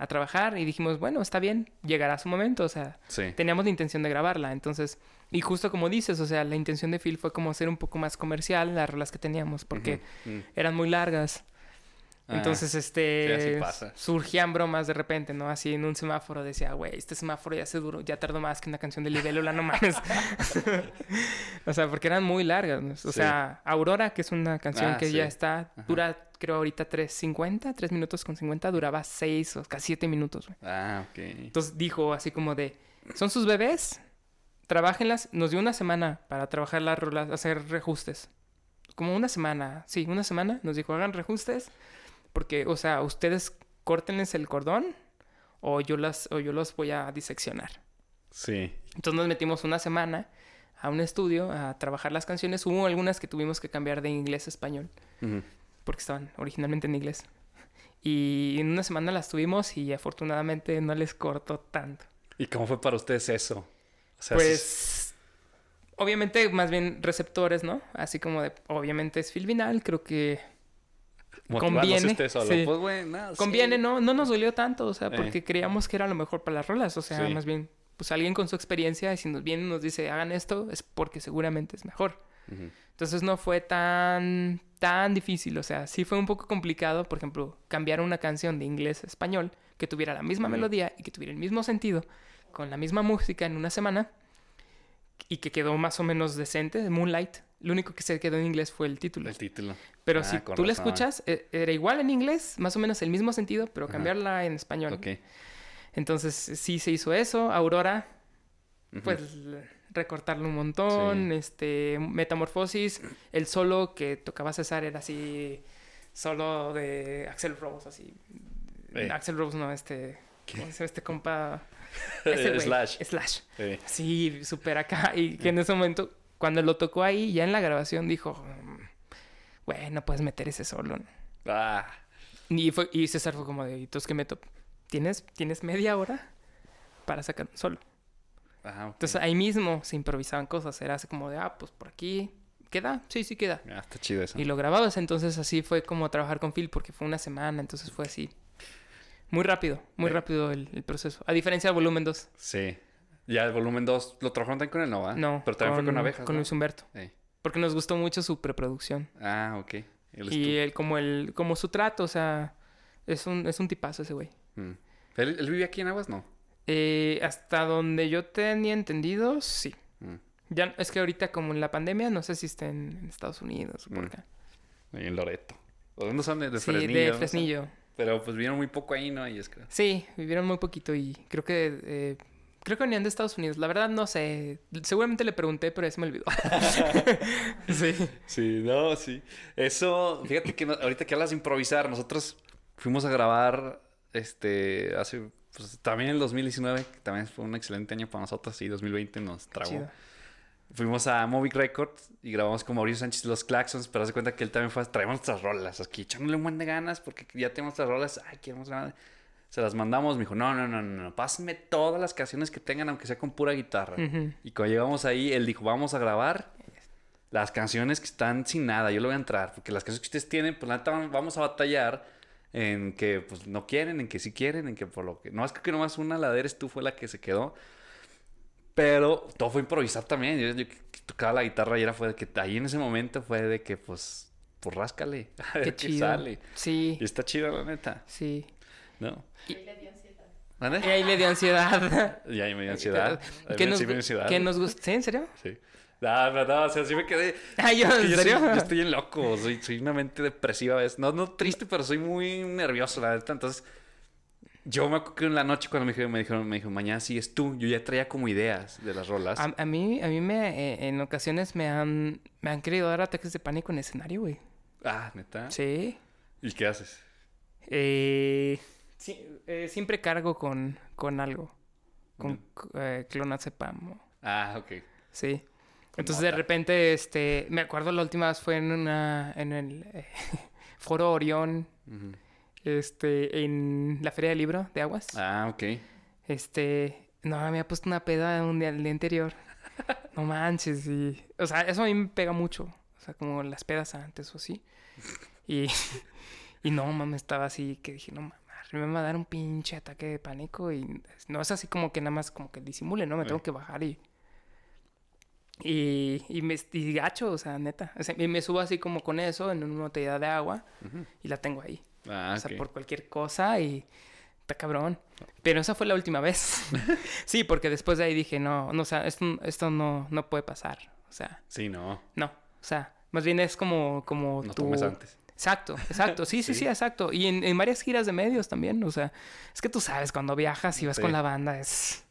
a trabajar y dijimos, bueno, está bien, llegará su momento, o sea, Sí. teníamos la intención de grabarla, entonces, y justo como dices, o sea, la intención de Phil fue como hacer un poco más comercial las rolas que teníamos, porque mm. eran muy largas. Ah, Entonces, sí, este, así pasa. surgían bromas de repente, ¿no? Así en un semáforo decía, güey, este semáforo ya se duró, ya tardó más que una canción de Libélula, no mames. o sea, porque eran muy largas. ¿no? O Sí. sea, Aurora, que es una canción Ah, que sí. ya está, dura, creo ahorita 3.50, 3 minutos con 50, duraba 6 o casi 7 minutos, güey. Ah, ok. Entonces dijo así como de, son sus bebés, trabajenlas. Nos dio una semana para trabajar las rolas, hacer reajustes. Como una semana, sí, una semana. Nos dijo, hagan reajustes. Porque, o sea, ustedes córtenles el cordón o yo, las, o yo los voy a diseccionar. Sí. Entonces nos metimos una semana a un estudio a trabajar las canciones. Hubo algunas que tuvimos que cambiar de inglés a español porque estaban originalmente en inglés. Y en una semana las tuvimos y afortunadamente no les cortó tanto. ¿Y cómo fue para ustedes eso? O sea, Pues, obviamente, más bien receptores, ¿no? Así como de, obviamente es filvinal, creo que conviene, usted solo. sí. Pues sí. conviene, ¿no? No nos dolió tanto, o sea, Eh. porque creíamos que era lo mejor para las rolas, o sea, Sí. más bien, pues alguien con su experiencia, y si nos viene y nos dice, hagan esto, es porque seguramente es mejor. Ujú. Entonces no fue tan, tan difícil, o sea, sí fue un poco complicado, por ejemplo, cambiar una canción de inglés a español que tuviera la misma melodía y que tuviera el mismo sentido, con la misma música en una semana, y que quedó más o menos decente, Moonlight. Lo único que se quedó en inglés fue el título. El título. Pero Ah, si tú la escuchas, e- era igual en inglés, más o menos el mismo sentido, pero Ajá. cambiarla en español. Ok. Entonces sí se hizo eso. Aurora, pues recortarlo un montón. Sí. Este, Metamorfosis, el solo que tocaba César era así, solo de Axel Rose, así. Eh. Axel Rose no, este, ¿Qué? ¿cómo se llama este compa? Ese Slash. Slash. Sí. Sí, súper acá. Y que en ese momento, cuando lo tocó ahí, ya en la grabación dijo, "Mm, güey, no puedes meter ese solo. ¿no?". Ah. Y, fue, y César fue como de, ¿y qué meto? ¿Tienes, ¿Tienes media hora para sacar un solo? Ajá. Entonces ahí mismo se improvisaban cosas. Era así como de, ah, pues por aquí. ¿Queda? Sí, sí queda. Ah, está chido eso. Y lo grababas. Entonces así fue como trabajar con Phil porque fue una semana. Entonces fue así. Muy rápido, muy Eh. rápido el, el proceso. A diferencia del volumen 2. Sí. Ya el volumen 2 lo trabajaron también con el Nova. No. Pero también fue con abejas. Con ¿no? Luis Humberto. Sí. Porque nos gustó mucho su preproducción. Ah, ok. Él Y él, como el, como su trato, o sea, es un, es un tipazo ese güey. Mm. ¿Él, él vive aquí en Aguas? No. Eh, hasta donde yo tenía entendido, sí. Mm. Ya es que ahorita como en la pandemia, no sé si está en, en Estados Unidos o por Mm. acá. Ahí en Loreto. ¿O dónde son? De, de sí, Fresnillo. de ¿no? Fresnillo. Pero pues vieron muy poco ahí, ¿no? Y es que... Sí, vivieron muy poquito y creo que eh, creo que venían de Estados Unidos. La verdad no sé. Seguramente le pregunté, pero se me olvidó. sí. Sí, no, sí. Eso, fíjate que ahorita que hablas de improvisar, nosotros fuimos a grabar, este, hace, pues también en el 2019, que también fue un excelente año para nosotros, y 2020 nos tragó. Chido. Fuimos a Movic Records y grabamos con Mauricio Sánchez los Claxons, pero haz de cuenta que él también fue, traemos nuestras rolas, aquí echándole un buen de ganas porque ya tenemos nuestras rolas, ay, queremos grabar. Se las mandamos, me dijo, no, no, no, no, no, pásenme todas las canciones que tengan, aunque sea con pura guitarra. Ujú. Y cuando llegamos ahí, él dijo, vamos a grabar las canciones que están sin nada, yo le voy a entrar, porque las canciones que ustedes tienen, pues la neta vamos a batallar en que pues no quieren, en que sí quieren, en que por lo que... No, es que nomás una, la de Eres tú fue la que se quedó. Pero todo fue improvisar también. Yo, yo tocaba la guitarra y era fue de que ahí en ese momento fue de que pues, pues ráscale, a ver Qué qué, chido. sale. Sí, Y está chido la neta, sí. ¿No? Y ahí le dio ansiedad. Ya me dio ansiedad. A mí ¿Qué me- nos, sí me dio ansiedad. ¿Qué nos gusta? ¿Sí? ¿En serio? Sí. No, no, no, o sea, sí me quedé... Ay, yo, Es ¿en yo, serio? soy, yo estoy bien loco, soy, soy una mente depresiva a veces. No, no triste, pero soy muy nervioso, la neta. Entonces, yo me acuerdo que en la noche cuando me dijeron, me dijeron, me dijo, mañana sigues tú, yo ya traía como ideas de las rolas. A, a mí, a mí me, eh, en ocasiones me han, me han querido dar ataques de pánico en escenario, güey. Ah, neta. Sí. ¿Y qué haces? Eh, sí, eh, siempre cargo con, con algo. Con eh, clonazepam. Ah, ok. Sí. Con Entonces de repente, este, me acuerdo la última vez fue en una, en el eh, foro Orión, este, en la feria del libro de Aguas. Ah, ok. Este, no, me había puesto una peda un día, el día anterior. No manches, y... O sea, eso a mí me pega mucho. O sea, como las pedas antes o así. Y, y no, mames, estaba así que dije, no mames, me va a dar un pinche ataque de pánico y no es así como que nada más como que disimule, ¿no? Me tengo que bajar y... Y, y me y gacho, o sea, neta. O sea, y me subo así como con eso en una botella de agua y la tengo ahí. Ah, o sea, por cualquier cosa y está cabrón. Pero esa fue la última vez. sí, porque después de ahí dije, no, no, o sea, esto, esto no, no puede pasar. O sea, Sí, no. no. O sea, más bien es como, como No tomes antes. Exacto, exacto. Sí, sí, sí, Sí. exacto. Y en, en varias giras de medios también. O sea, es que tú sabes, cuando viajas y vas Sí. con la banda es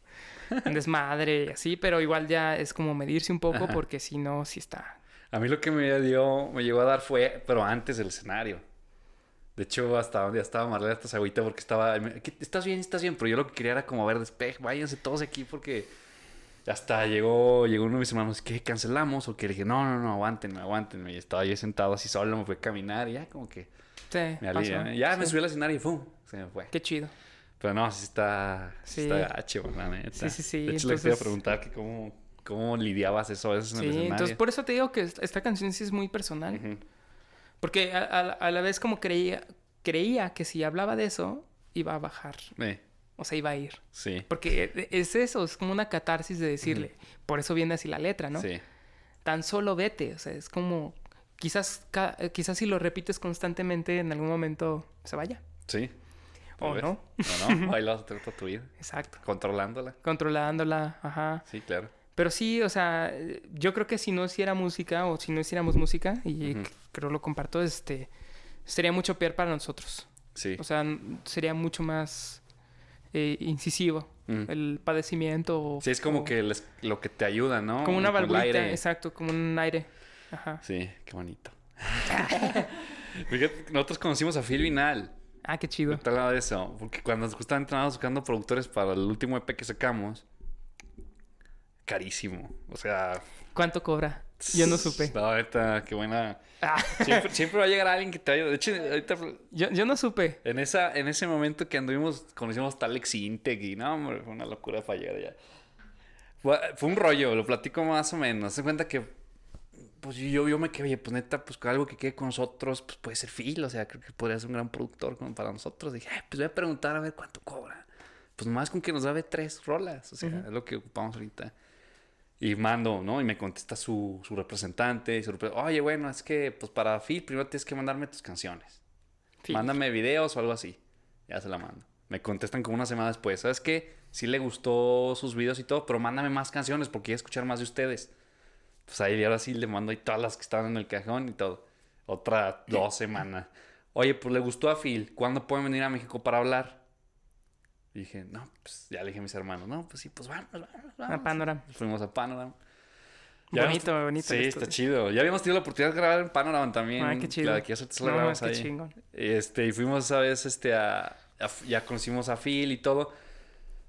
un desmadre y así, pero igual ya es como medirse un poco Ajá. porque si no, sí está. A mí lo que me dio, me llegó a dar fue, pero antes del escenario. De hecho, hasta donde estaba Marlene hasta agüita porque estaba, me- ¿qué- estás bien, estás bien, pero yo lo que quería era como ver despeje, váyanse todos aquí porque hasta llegó, llegó uno de mis hermanos, ¿qué, cancelamos? O que le dije, no, no, no, aguántenme, aguántenme. Y estaba yo sentado así solo, me fue a caminar y ya como que Sí, me pasó. alivia. Ya me subí al escenario y ¡pum! Se me fue. Qué chido. Pero no, sí está, sí. Está gacho, la neta. Sí, sí, sí, De hecho, le quería entonces- preguntar que cómo, cómo lidiabas eso a veces en el escenario. entonces por eso te digo que esta canción sí es muy personal. Porque a, a- a la vez como creía, creía que si hablaba de eso, iba a bajar. Eh, O sea, iba a ir. sí, Porque es eso, es como una catarsis de decirle. Por eso viene así la letra, ¿no? sí. Tan solo vete. O sea, es como... Quizás, quizás si lo repites constantemente, en algún momento se vaya. Sí. O Tal vez. no. O no, ahí lo vas a tu vida. Exacto. Controlándola. Controlándola, ajá. Sí, claro. Pero sí, o sea, yo creo que si no hiciera música o si no hiciéramos música, y Ujú. c- creo lo comparto, este, sería mucho peor para nosotros. Sí. O sea, sería mucho más eh, incisivo Mm. el padecimiento. Sí, es como o- que les- lo que te ayuda, ¿no? Como una aire. exacto, como un aire. Ajá. Sí, qué bonito. Fíjate, nosotros conocimos a Phil Vinal. Ah, qué chido. Te hablaba de eso. Porque cuando justamente estábamos buscando productores para el último EP que sacamos, carísimo. O sea, ¿Cuánto cobra? Yo no supe. No, neta, qué buena. Ah, Siempre, siempre va a llegar alguien que te ayude. De hecho, ahorita, yo, yo no supe. en, esa, en ese momento que anduvimos, conocimos a Alex Integ y no, hombre, fue una locura para llegar allá. Fue, fue un rollo, lo platico más o menos. Se cuenta que, pues yo, yo me quedé, pues neta, pues algo que quede con nosotros, pues puede ser Phil, o sea, creo que podría ser un gran productor como para nosotros. Dije, "Ay, pues voy a preguntar a ver cuánto cobra. Pues más con que nos grabe tres rolas, o sea, es lo que ocupamos ahorita. Y mando, ¿no? Y me contesta su, su representante. Y su repre- Oye, bueno, es que pues para Phil primero tienes que mandarme tus canciones. Sí. Mándame videos o algo así. Ya se la mando. Me contestan como una semana después. ¿Sabes qué? Sí le gustó sus videos y todo, pero mándame más canciones porque quiero escuchar más de ustedes. Pues ahí ahora sí le mando ahí todas las que estaban en el cajón y todo. Otra dos semanas. Oye, pues le gustó a Phil. ¿Cuándo pueden venir a México para hablar? Y dije, no, pues ya le dije a mis hermanos, no, pues sí, pues vamos, vamos, vamos. A Panorama. Fuimos a Panorama. Bonito, habíamos- bonito Sí, está chido. Ya habíamos tenido la oportunidad de grabar en Panorama también. Ay, qué chido. La que hace la No, grabamos es que ahí. chingón. Este, y fuimos esa vez este, a, a- Ya conocimos a Phil y todo.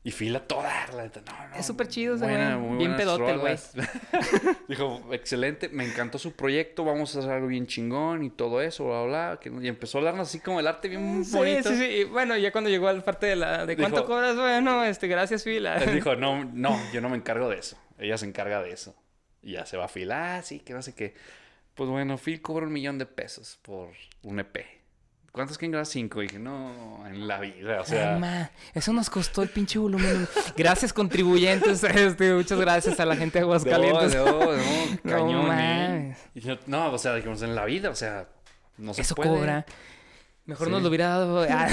Y Phil a toda la neta, no, no, Es súper chido ese güey. Bien pedote el güey. Dijo, excelente, me encantó su proyecto, vamos a hacer algo bien chingón y todo eso, bla, bla, que- Y empezó a hablarnos así como el arte bien Sí, bonito. sí, sí. Y Bueno, ya cuando llegó al parte de la... ¿De cuánto Dijo- cobras? Bueno, este, gracias, Fila. Él dijo, no, no, yo no me encargo de eso. Ella se encarga de eso. Y ya se va a Phil. Ah, sí, que no sé qué. Pues bueno, Phil cobra un millón de pesos por un EP. ¿Cuántos quieren grabar? Cinco. Y dije, no, en la vida. O sea, Ay, eso nos costó el pinche volumen. Gracias, contribuyentes. Este, muchas gracias a la gente de Aguascalientes. No, no, no, cañón, ¿eh? mames. Y yo, no, o sea, dijimos, en la vida, o sea, no se Eso puede. cobra. Mejor Sí. nos lo hubiera dado. ah,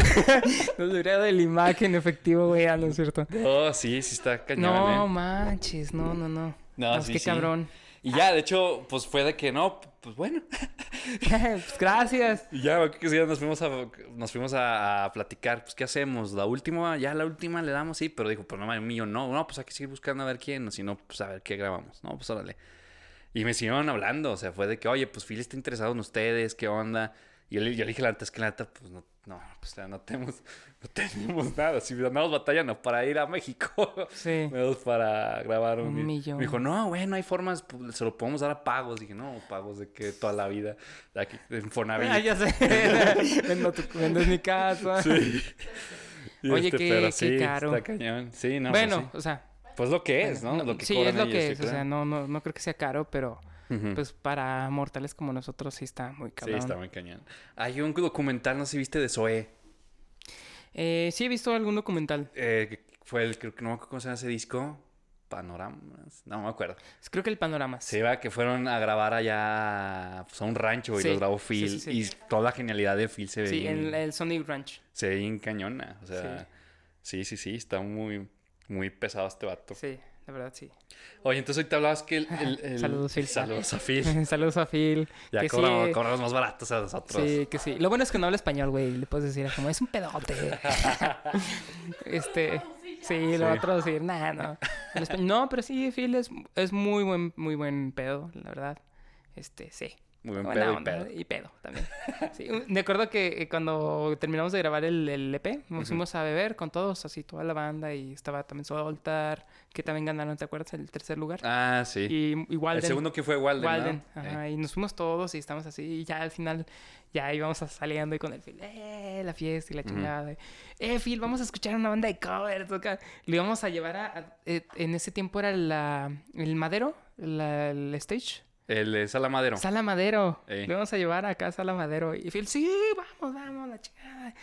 nos lo hubiera dado el imagen efectivo, güey. Ah, no es cierto. No, sí, sí está cañón, No ¿eh? manches, no, no, no. No, sí, qué sí. cabrón. Y ya, de hecho, pues fue de que no, pues bueno. pues gracias. Y ya, que sí, nos fuimos a, nos fuimos a, a platicar, pues, ¿qué hacemos? La última, ya la última le damos, sí, pero dijo, pues no, mío, no, no, pues hay que seguir buscando a ver quién, si no, pues a ver qué grabamos, no, pues órale. Y me siguieron hablando, o sea, fue de que, oye, pues Phil está interesado en ustedes, ¿qué onda? Y yo, le- yo le dije la neta, es que la neta, pues no, no, pues no tenemos, no tenemos nada, si andamos batallando para ir a México. Sí. Menos para grabar un, Un millón. Me dijo, no, güey, no hay formas, pues, se lo podemos dar a pagos. Dije, no, pagos de que toda la vida, de aquí, en Fonavit. Ah, ya sé. Vendo tu- mi casa. Sí. Y Oye, qué- pero qué sí, caro. Está cañón. Sí, no. bueno, pues, o sea. Pues lo que es, ¿no? Lo que sí, es lo ellos, que sí, es. O sea, no, no, no creo que sea caro, pero Pues para mortales como nosotros sí está muy sí, cabrón. está muy cañón. Hay un documental, no sé si viste, de Zoé. Eh, sí he visto algún documental. Eh, fue el, creo que no me acuerdo cómo se llama ese disco. Panoramas. No me acuerdo. Creo que el Panoramas. Se va que fueron a grabar allá pues, a un rancho y Sí, los grabó sí, Phil. sí, sí. Y toda la genialidad de Phil se ve Sí, en el Sonic Ranch. se ve bien cañona. O sea, sí, sí, sí, está muy, muy pesado este vato. Sí, la verdad sí. Oye, entonces ahorita hablabas que el... el- el- Saludos, Phil. Saludos a Phil. Saludos a Phil. Ya que cobramos, sí, cobramos más baratos a nosotros. Sí, que sí. Lo bueno es que no habla español, güey. Le puedes decir como, es un pedote. este... Sí, lo va a Sí. traducir. Nah, no. El espa- No, pero sí, Phil es, es muy buen, muy buen pedo, la verdad. Este, sí. Muy buen pedo y pedo. Y pedo también. Sí, me acuerdo que eh, cuando terminamos de grabar el, el EP, nos fuimos a beber con todos, así toda la banda, y estaba también Soltar, que también ganaron, ¿te acuerdas? El tercer lugar. Ah, sí. Y igual el segundo que fue Walden, Walden, ¿no? ajá, Eh. y nos fuimos todos y estamos así, y ya al final, ya íbamos saliendo y con el Phil, ¡eh! La fiesta y la chingada. ¡eh, Phil! Vamos a escuchar una banda de covers. acá". Le íbamos a llevar a. a- eh, en ese tiempo era la, el Madero, la- el stage. El de Sala Madero. Sala Madero. Eh. Le íbamos a llevar acá a Sala Madero. Y Phil, sí, vamos, vamos, la chingada.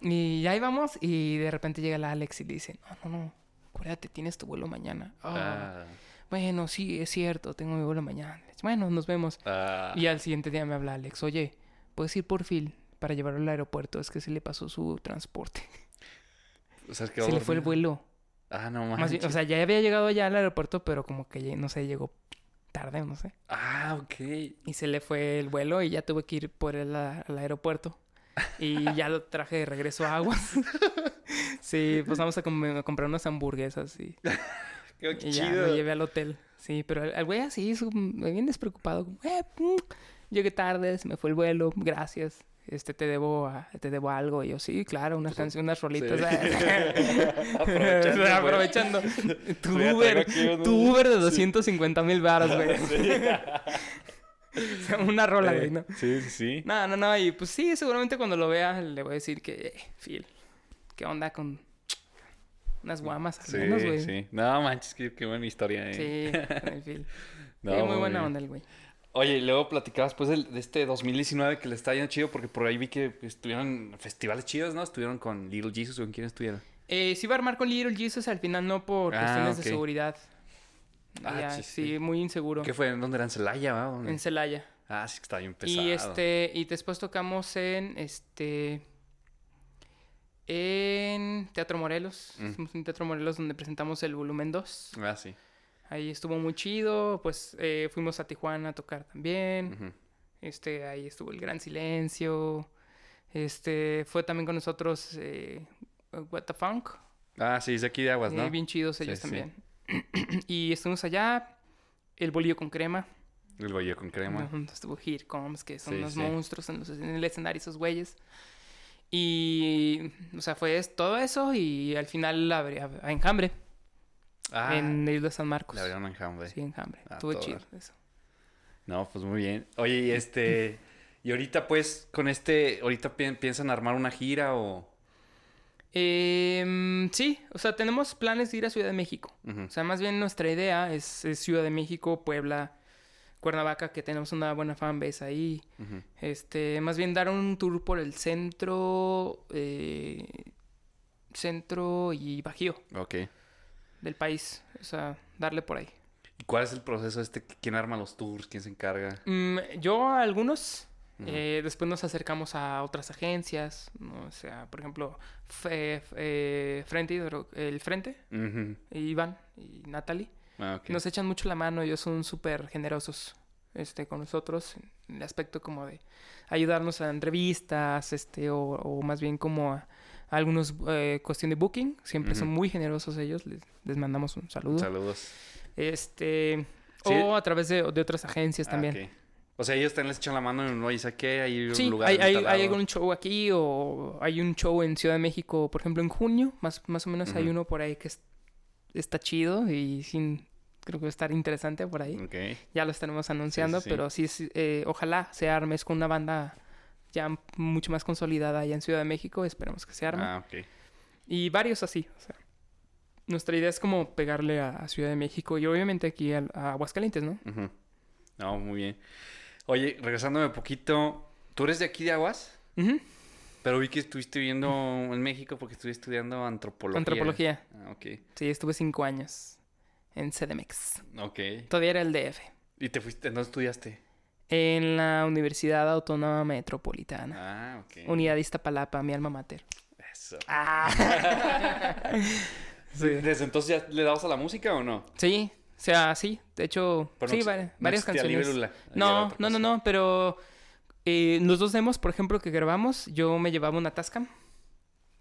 Y ya íbamos, y de repente llega la Alex y le dice, no, no, no. Acuérdate, tienes tu vuelo mañana. "Ah, Ah, Bueno, sí, es cierto, tengo mi vuelo mañana. Bueno, nos vemos. ah. Y al siguiente día me habla Alex, oye, ¿puedes ir por Phil para llevarlo al aeropuerto? Es que se le pasó su transporte. O sea, es que se le fue el vuelo. Ah, no Más bien, o sea, ya había llegado ya al aeropuerto, pero como que, no sé, llegó tarde, no sé. Ah, ok. Y se le fue el vuelo y ya tuve que ir por él a- al aeropuerto. Y ya lo traje de regreso a Aguas. sí, pues vamos a, com- a comprar unas hamburguesas y, Qué y ya chido. lo llevé al hotel. Sí, pero el güey así, bien despreocupado. como, eh, mm, llegué tarde, se me fue el vuelo, gracias. Este, te debo, a- te debo algo. Y yo, sí, claro, unas canciones, unas rolitas. Aprovechando. Aprovechando. Tu Sí, Uber, unos- tu Uber de 250 mil baros, güey. Sí. Una rola, güey, ¿no? Sí, sí, sí. No, no, no. Y pues sí, seguramente cuando lo vea le voy a decir que, eh, Phil, ¿qué onda con unas guamas al Sí, menos, güey? sí. No manches, qué, qué buena historia, eh. Sí, con el Phil. No, Sí, muy buena onda el güey. Oye, y luego platicabas pues de este 2019 que le está yendo chido porque por ahí vi que estuvieron festivales chidos, ¿no? Estuvieron con Little Jesus o con quién estuvieron. Eh, sí iba a armar con Little Jesus, al final no por Ah, cuestiones de seguridad. Ah, Ya, sí, sí, sí. muy inseguro. ¿Qué fue? ¿En dónde era? ¿En Celaya? ¿Dónde? En Celaya. Ah, sí, que está bien pesado. Y este, y después tocamos en este en Teatro Morelos. Mm. Fuimos en Teatro Morelos donde presentamos el volumen 2. Ah, sí. Ahí estuvo muy chido. Pues eh, fuimos a Tijuana a tocar también. Este, ahí estuvo el Gran Silencio. Este, fue también con nosotros eh, What the Funk. Ah, sí, es de aquí de Aguas, Eh, ¿no? bien chidos ellos sí. también. y estuvimos allá. El bolillo con crema. El bollo con crema. Estuvo Here Comes, que son Sí, unos monstruos en, los- en el escenario, esos güeyes. Y, o sea, fue todo eso y al final abrí- a Enjambre, Ah, en la isla de San Marcos. le abrieron enjambre. Sí, Enjambre. Ah, Estuvo chido eso. No, pues muy bien. Oye, y este... Y ahorita pues con este... ¿Ahorita pi- piensan armar una gira o...? Em, sí, o sea, tenemos planes de ir a Ciudad de México. O sea, más bien nuestra idea es, es Ciudad de México, Puebla, Cuernavaca, que tenemos una buena fanbase ahí. Este, más bien dar un tour por el centro, eh, centro y bajío Ok. Del país. O sea, darle por ahí. ¿Y cuál es el proceso este? ¿Quién arma los tours? ¿Quién se encarga? Mm, yo a algunos, eh, después nos acercamos a otras agencias, ¿no? o sea, por ejemplo, Fe- eh, Frente, Hidro- el Frente. Iván y Natalie. Ah. Nos echan mucho la mano, ellos son súper generosos este, con nosotros en el aspecto como de ayudarnos a entrevistas, este, o, o más bien como a algunos eh, cuestión de booking. Siempre son muy generosos ellos, les, les mandamos un saludo. Saludos. Este, Sí. o a través de, de otras agencias Ah, también. O sea, ellos también les echan la mano en y saqué hay un Sí, lugar hay, hay, hay algún show aquí o hay un show en Ciudad de México, por ejemplo, en junio, más, más o menos hay uno por ahí que es- está chido y sin, creo que va a estar interesante por ahí. Ya lo estaremos anunciando, sí. pero sí, sí, eh, ojalá se arme es con una banda ya mucho más consolidada allá en Ciudad de México, esperemos que se arme. Ah, ok. Y varios así, o sea, nuestra idea es como pegarle a, a Ciudad de México y obviamente aquí a, a Aguascalientes, ¿no? No, muy bien. Oye, regresándome un poquito, ¿tú eres de aquí de Aguas? Pero vi que estuviste viviendo en México porque estuviste estudiando antropología. Antropología. Ah, ok. Sí, estuve cinco años en CDMX. Ok. Todavía era el DF. ¿Y te fuiste? ¿No estudiaste? En la Universidad Autónoma Metropolitana. Ah, ok. Unidad Iztapalapa, mi alma mater. Eso. Ah. sí. ¿Desde entonces ya le dabas a la música o no? Sí, o sea, sí. De hecho, Pero sí, no- vari- no varias canciones. Libélula. No, no, no, no, pero eh, los dos demos, por ejemplo, que grabamos, yo me llevaba una Tascam.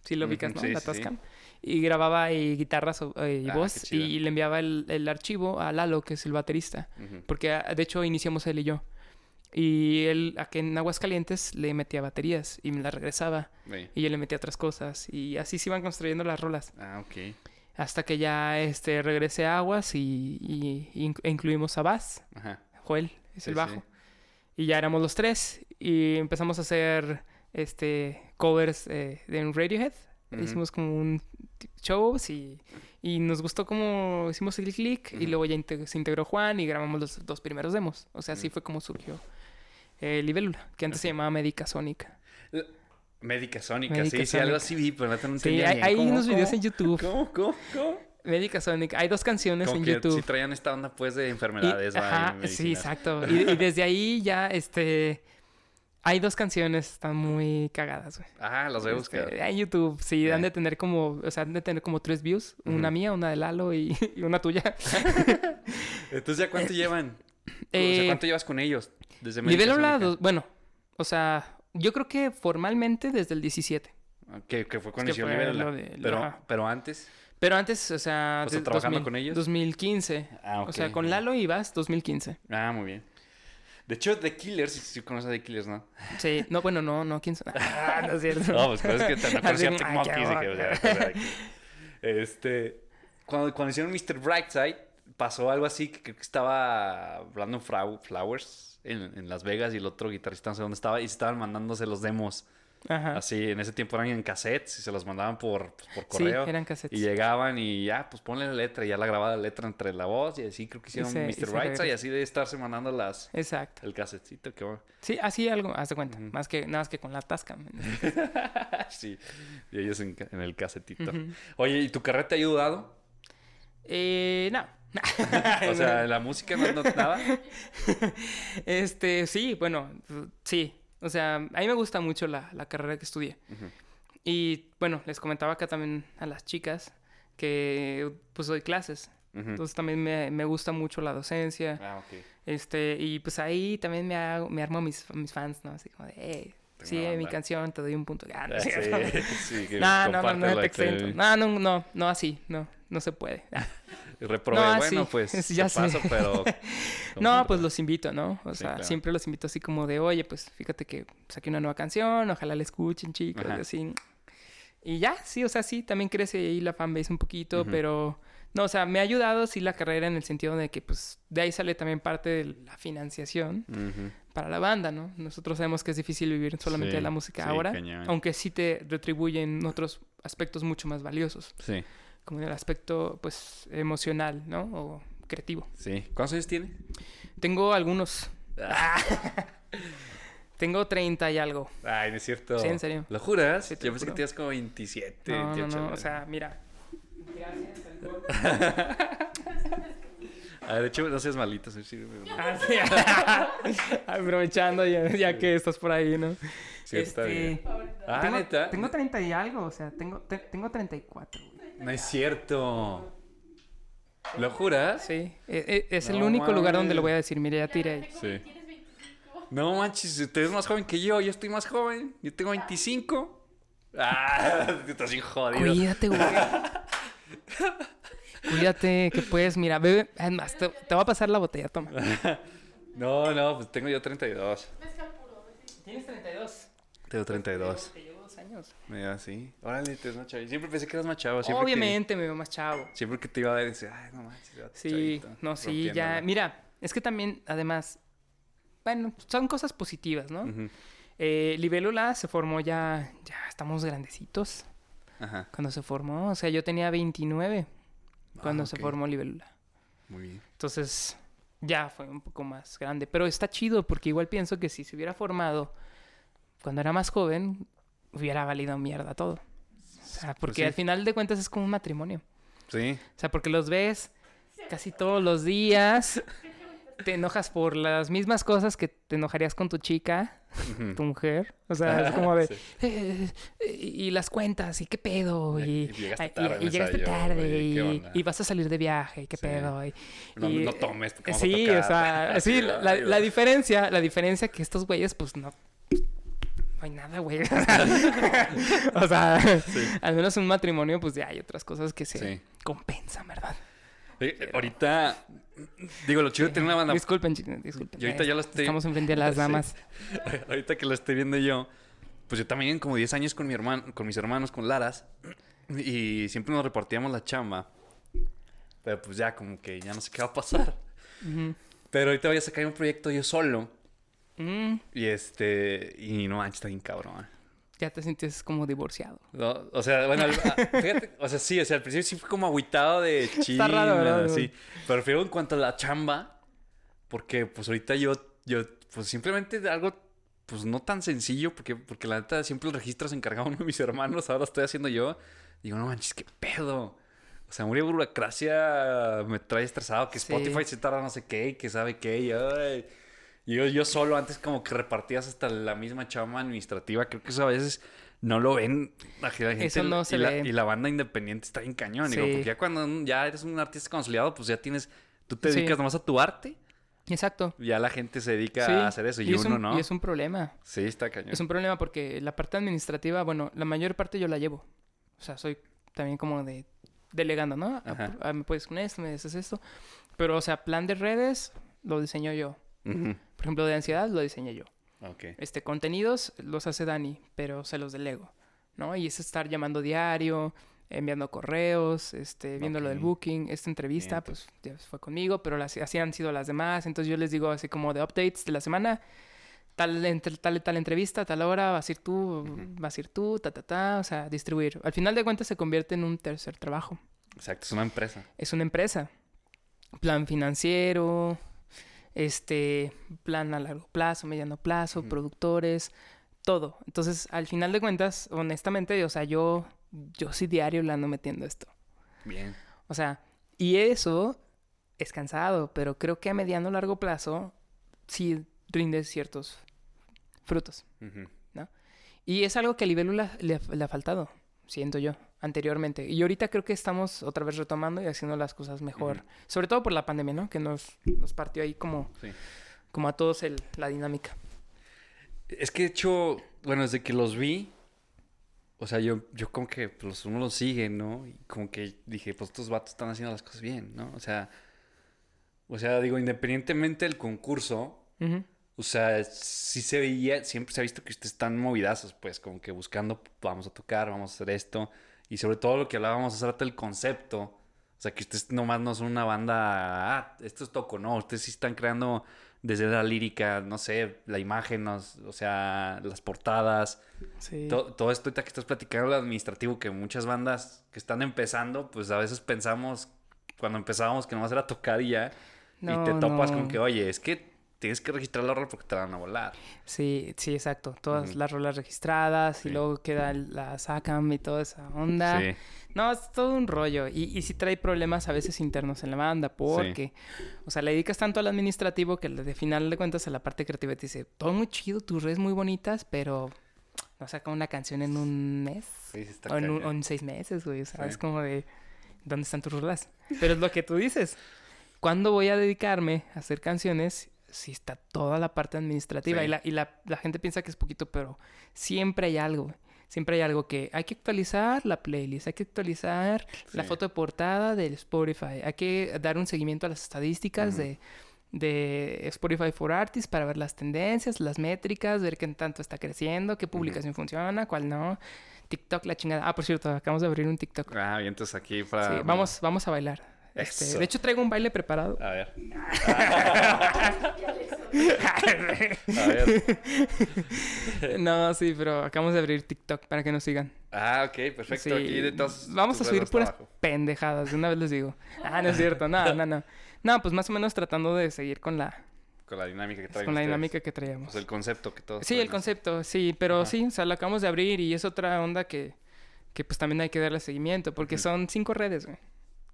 Sí lo ubicas, ¿no? sí, la. Tascam. Y grababa eh, guitarras eh, y Ah, voz qué chido. y le enviaba el, el archivo a Lalo, que es el baterista. Porque ah, de hecho iniciamos él y yo. Y él aquí en Aguascalientes le metía baterías y me las regresaba. Y yo le metía otras cosas. Y así se iban construyendo las rolas. Ah, ok. Hasta que ya este, regresé a Aguas y, y- y e incluimos a Bass. Ajá. Joel es Sí, el sí. bajo. Y ya éramos los tres. Y empezamos a hacer este covers eh, de Radiohead. Hicimos como un shows y, y nos gustó como hicimos el click. Y Ujú. luego ya se integró Juan y grabamos los dos primeros demos. O sea, así fue como surgió eh, Libélula, que antes se llamaba Médica Sónica. Médica Sónica, Médica sí, sí, algo así vi, pero no Sí, hay, hay ¿Cómo, unos videos en YouTube. ¿Cómo, cómo, cómo? Médica Sónica. Hay dos canciones Como en que YouTube. sí traían esta onda, pues, de Y- enfermedades, ¿va? ajá, Y sí, exacto. Y, y desde ahí ya, este... Hay dos canciones, están muy cagadas, güey. Ah, las voy a buscar. Este, en YouTube, sí, Ya. han de tener como, o sea, han de tener como tres views. Una mía, una de Lalo y, y una tuya. Entonces, ¿ya cuánto llevan? o sea, Eh, ¿cuánto llevas con ellos? Desde Libélula, dos- bueno, o sea, yo creo que formalmente desde el 17. Ah, Que, que fue cuando que inició Libélula. Pero, pero antes. Pero antes, o sea, O sea, ¿trabajando con ellos? 2015. Ah, ok. O sea, con Lalo y Vas, 2015. Ah, muy bien. De hecho, The Killers, si si conoces a The Killers, ¿no? Sí, no, bueno, no, no, quién sabe. Ah, no es cierto. No, pues pero es que Así conocía Tech Monkeys. qué dije, o sea, que- Este. Cuando, cuando hicieron Mr. Brightside, pasó algo así que creo que estaba Brandon Flowers en, en Las Vegas y el otro guitarrista no sé dónde estaba y estaban mandándose los demos. Ajá. Así, en ese tiempo eran en cassettes y se los mandaban por, pues, por Sí, correo. eran cassettes. Y llegaban y ya, pues ponle la letra. Y ya la grababa la letra entre la voz y así creo que hicieron se- Mr. Brightside y así de estarse mandando las, Exacto. el casetcito. Que bueno. Sí, así algo, haz de cuenta. Más que, nada más que con la Tascam. sí, y ellos en, el casetito. Ujú. Oye, ¿y tu carrera te ha ayudado? Eh, no. O sea, la música no, no nada. Este, sí, bueno, sí. O sea, a mí me gusta mucho la, la carrera que estudié. Y bueno, les comentaba acá también a las chicas que pues doy clases. Entonces también me, me gusta mucho la docencia. Ah, ok. Este, y pues ahí también me, hago, me armo mis, mis fans, ¿no? Así como de, hey, sí, mi banda. canción, te doy un punto. Ah, no, Ah, sí, sí, no, no, no, no, aquí. exento. No, no, no, no así, no, no se puede. Reprobé, No, bueno, sí, pues ya te paso, sé. pero... No, pues los invito, ¿no? O Sí, sea, claro. siempre los invito así como de, oye, pues fíjate que saqué una nueva canción, ojalá la escuchen, chicos, Ajá. y así. Y ya, sí, o sea, sí, también crece ahí la fanbase un poquito, pero... No, o sea, me ha ayudado sí la carrera en el sentido de que, pues, de ahí sale también parte de la financiación para la banda, ¿no? Nosotros sabemos que es difícil vivir solamente de la música sí, ahora, cañón. aunque sí te retribuyen otros aspectos mucho más valiosos, Sí, como el aspecto, pues, emocional, ¿no? O creativo. sí. ¿Cuántos años tiene? Tengo algunos. Tengo 30 y algo. Ay, no es cierto. Sí, en serio. ¿Lo juras? Sí, Yo pensé que tenías como 27, No, no, 28. no. O sea, mira. Gracias, alcohol. Ah, de hecho, no seas malito. sí, Ah, sí. Aprovechando ya, ya que estás por ahí, ¿no? sí, está bien. Ah, tengo, ¿neta? tengo 30 y algo, o sea, tengo, te- tengo 34. güey. No es cierto. ¿Lo juras? Sí, e- e- es el único lugar donde lo voy a decir. Mire, ya tiré. Sí. No manches, usted es más joven que yo. Yo estoy más joven. Yo tengo 25. Ah, estás bien jodido. Cuídate, güey. Cuídate, que puedes, mira, bebe. Es más, te, te va a pasar la botella, toma. No, no, pues tengo yo 32. ¿Tienes 32? Tengo 32. Años. Mira, sí. Órale, te ves más chavo. Siempre pensé que eras más chavo. Siempre Obviamente me veo más chavo. Siempre que te iba a ver, decía, ay, no manches. Sí, chavito, no, sí, ya. rompiéndola". Mira, es que también, además, bueno, son cosas positivas, ¿no? Eh, Libélula se formó ya, ya estamos grandecitos Ajá. cuando se formó. O sea, yo tenía 29 cuando Ah, se formó Libélula. Muy bien. Entonces, ya fue un poco más grande. Pero está chido porque igual pienso que si se hubiera formado cuando era más joven, hubiera valido mierda todo. O sea, porque Pues sí. al final de cuentas es como un matrimonio. Sí. O sea, porque los ves casi todos los días. Te enojas por las mismas cosas que te enojarías con tu chica, tu mujer. O sea, es como de... Sí. "Eh, eh, y las cuentas, y qué pedo, y, Y llegaste tarde, y- llegaste tarde, y vas a salir de viaje, y qué Sí. pedo. Y, No, y- no tomes, porque Sí, tocar. o sea, sí, la, la diferencia, la diferencia que estos güeyes, pues no. No hay nada, güey. o sea, al menos en un matrimonio, pues ya hay otras cosas que se Sí. compensan, ¿verdad? Eh, ahorita, digo, lo chido de tener una banda. Disculpen, chicos, disculpen. Y ahorita Eh, ya lo estoy- Estamos enfrente de las damas. ahorita que lo estoy viendo yo, pues yo también como 10 años con mi hermano, con mis hermanos, con Laras, y siempre nos repartíamos la chamba. Pero pues ya como que ya no sé qué va a pasar. Pero ahorita voy a sacar un proyecto yo solo. Mm, Y este, y no manches, está bien cabrón. ya te sientes como divorciado. No, o sea, bueno, al- a- fíjate, o sea, sí, o sea, al principio sí fue como agüitado de raro, ¿verdad? Sí, pero fue en cuanto a la chamba, porque pues ahorita yo, yo, pues simplemente algo, pues no tan sencillo, porque, porque la neta siempre el registro se encargaba uno de mis hermanos, ahora estoy haciendo yo, digo, no manches, qué pedo. O sea, muy burocracia me trae estresado, que Sí. Spotify se tarda no sé qué, que sabe qué, y ay. Y yo, yo solo antes como que repartías hasta la misma chamba administrativa. Creo que eso a veces no lo ven la gente. Eso no y se la, ve. Y la banda independiente está bien cañón. Digo, Sí. porque ya cuando ya eres un artista consolidado, pues ya tienes... Tú te Sí. dedicas nomás a tu arte. Exacto. Ya la gente se dedica Sí, a hacer eso. Y, es uno un- no. Y es un problema. Sí, está cañón. Es un problema porque la parte administrativa, bueno, la mayor parte yo la llevo. O sea, soy también como de delegando, ¿no? Me puedes con esto, me dices esto. Pero, o sea, plan de redes lo diseño yo. Por ejemplo, de ansiedad lo diseñé yo. Ok. Este, contenidos los hace Dani, pero se los delego, ¿no? Y es estar llamando diario, enviando correos, este, viendo lo del Ok. booking. Esta entrevista, Vientos. pues, ya fue conmigo, pero las, así han sido las demás. Entonces yo les digo así como de updates de la semana. Tal, entre- tal, tal entrevista, tal hora, vas a ir tú, vas a ir tú, ta, ta, ta, o sea, distribuir. Al final de cuentas se convierte en un tercer trabajo. Exacto, es una empresa. Es una empresa. Plan financiero, este, plan a largo plazo, mediano plazo, productores, todo. Entonces, al final de cuentas, honestamente, o sea, yo, yo sí diario le ando metiendo esto. Bien. O sea, y eso es cansado, pero creo que a mediano largo plazo sí rinde ciertos frutos. Ujú. Y es algo que a Libélula le, le ha faltado, siento yo, anteriormente. Y ahorita creo que estamos otra vez retomando y haciendo las cosas mejor. Sobre todo por la pandemia, ¿no? Que nos, nos partió ahí como, Sí. como a todos el, la dinámica. Es que de hecho, bueno, desde que los vi, o sea, yo, yo como que pues, uno los sigue, ¿no? Y como que dije, pues estos vatos están haciendo las cosas bien, ¿no? O sea, o sea, digo, independientemente del concurso, o sea, sí se veía, siempre se ha visto que ustedes están movidazos, pues, como que buscando, vamos a tocar, vamos a hacer esto. Y sobre todo lo que hablábamos hace rato del concepto. O sea, que ustedes nomás no son una banda, ah, esto es toco, no. Ustedes sí están creando desde la lírica, no sé, la imagen, nos- o sea, las portadas. Sí. To- todo esto ahorita que estás platicando, lo administrativo, que muchas bandas que están empezando, pues a veces pensamos, cuando empezábamos, que nomás era tocar y ya. y No, te topas no. con que, oye, es que tienes que registrar la rola porque te la van a volar. Sí, sí, exacto. Todas las rolas registradas Sí. y luego queda la SACAM y toda esa onda. Sí. No, es todo un rollo. Y, y sí trae problemas a veces internos en la banda, porque, o sea, le dedicas tanto al administrativo que de final de cuentas a la parte creativa te dice, todo muy chido, tus redes muy bonitas, pero no saca una canción en un mes. Sí, sí está O en, un- o en seis meses, güey. O sea, es como de, ¿dónde están tus rolas? Pero es lo que tú dices. ¿Cuándo voy a dedicarme a hacer canciones si está toda la parte administrativa? Sí. Y, la, y la, la gente piensa que es poquito, pero siempre hay algo. Siempre hay algo que hay que actualizar la playlist, hay que actualizar la Sí. foto de portada del Spotify, hay que dar un seguimiento a las estadísticas de, de Spotify for Artists para ver las tendencias, las métricas, ver qué tanto está creciendo, qué publicación funciona, cuál no. TikTok, la chingada. Ah, por cierto, acabamos de abrir un TikTok. Ah, bien, entonces aquí para... Sí, vamos, vamos a bailar. Este, de hecho, traigo un baile preparado. A ver. A ver. no, sí, pero acabamos de abrir TikTok para que nos sigan. Ah, ok, perfecto. Sí, Aquí de todos Vamos a subir puras pendejadas, de una vez les digo. Ah, no es cierto, no, no, no. No, pues más o menos tratando de seguir con la, Con la dinámica que traen con la ustedes. dinámica que traíamos. Pues el concepto que todos Sí, el concepto, sí, pero Ajá. sí, o sea, lo acabamos de abrir y es otra onda que, que pues también hay que darle seguimiento, porque son cinco redes, güey.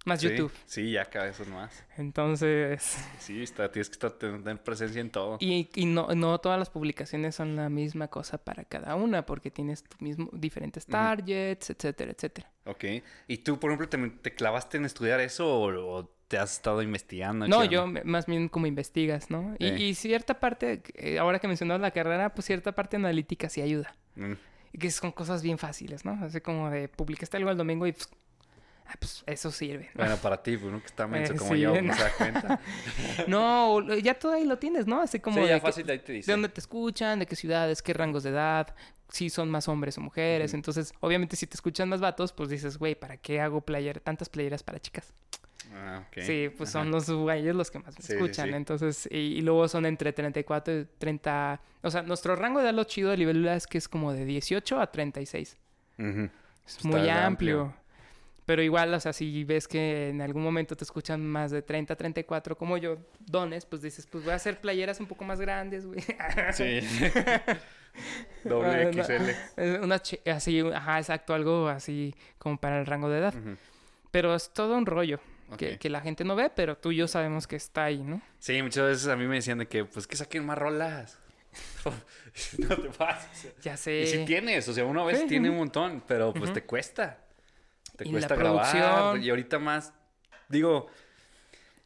Más Sí, YouTube. Sí, ya cada vez son más. Entonces, Sí, está, tienes que estar, tener presencia en todo. y, y no, no todas las publicaciones son la misma cosa para cada una, porque tienes tu mismo, diferentes targets, etcétera, etcétera. Ok. ¿Y tú, por ejemplo, te, te clavaste en estudiar eso o, o te has estado investigando? No, ¿Qué yo onda? más bien como investigas, ¿no? Y, y cierta parte, eh, ahora que mencionabas la carrera, pues cierta parte analítica sí ayuda. Mm, Y que son cosas bien fáciles, ¿no? Así como de publicaste algo el domingo y pues, ah, pues eso sirve. ¿no? Bueno, para ti, pues, que está menso Eh, como sí, yo, ¿no? se da cuenta. No, ya todo ahí lo tienes, ¿no? Así como sí, de, ya que- fácil ahí te dice. de dónde te escuchan, de qué ciudades, qué rangos de edad, si son más hombres o mujeres. Entonces, obviamente, si te escuchan más vatos, pues dices, güey, ¿para qué hago player, tantas playeras para chicas? Ah, ok. Sí, pues Ajá. son los güeyes los que más me Sí, escuchan. sí. Entonces, y, y luego son entre 34 y 30. O sea, nuestro rango de edad, lo chido de Libélula es que es como de 18 a 36. Ujú. Es Está muy amplio. amplio. Pero igual, o sea, si ves que en algún momento te escuchan más de 30, 34, como yo, dones, pues dices, pues voy a hacer playeras un poco más grandes, güey. Sí. Doble. XL. Una chi- así, ajá, exacto, algo así como para el rango de edad. Ujú. Pero es todo un rollo que, Ok. que la gente no ve, pero tú y yo sabemos que está ahí, ¿no? Sí, muchas veces a mí me decían de que, pues, que saquen más rolas. no te pases. Ya sé. Y si tienes, o sea, uno a veces Sí, tiene un montón, pero pues Ujú. te cuesta. Te Y la cuesta grabar. producción. Y ahorita más, digo,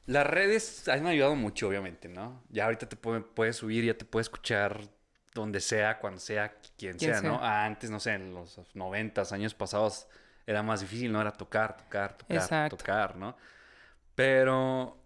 las redes han ayudado mucho, obviamente, ¿no? Ya ahorita te puede- puedes subir, ya te puedes escuchar donde sea, cuando sea, quien sea, ¿no? Ah, antes, no sé, en los noventas, años pasados, era más difícil, ¿no? Era tocar, tocar, tocar, Exacto. tocar, ¿no? Pero,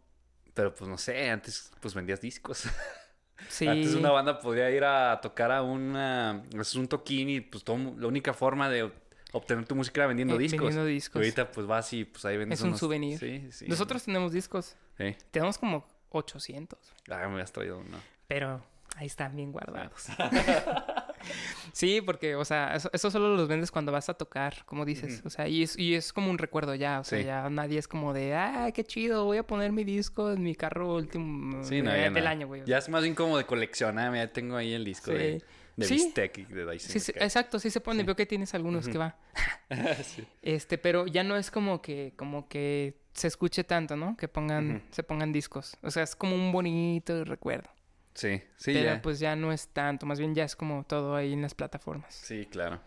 pero pues no sé, antes pues vendías discos. Sí. Antes una banda podía ir a tocar a una, es un toquín y pues todo, la única forma de obtener tu música vendiendo Eh, discos. vendiendo Y discos. ahorita pues vas y pues ahí vendes Es un unos- souvenir. Sí, sí. Nosotros tenemos discos. Sí. Tenemos como 800. Ah, me has traído uno. Pero ahí están bien guardados. sí, porque, o sea, eso, eso solo los vendes cuando vas a tocar, como dices. O sea, y es, y es como un recuerdo ya. O sea, Sí. ya nadie es como de, ah, qué chido, voy a poner mi disco en mi carro último Sí, no, eh, ya del no. año, güey. Ya es más bien como de coleccionar. Mira, tengo ahí el disco Sí. de Sí. Bistec y de Dyson. Sí, sí, exacto, sí se pone. Sí. Veo que tienes algunos que va. sí. Este, pero ya no es como que, como que se escuche tanto, ¿no? Que pongan, se pongan discos. O sea, es como un bonito recuerdo. Sí, sí, pero ya. pues ya no es tanto, más bien ya es como todo ahí en las plataformas. Sí, claro.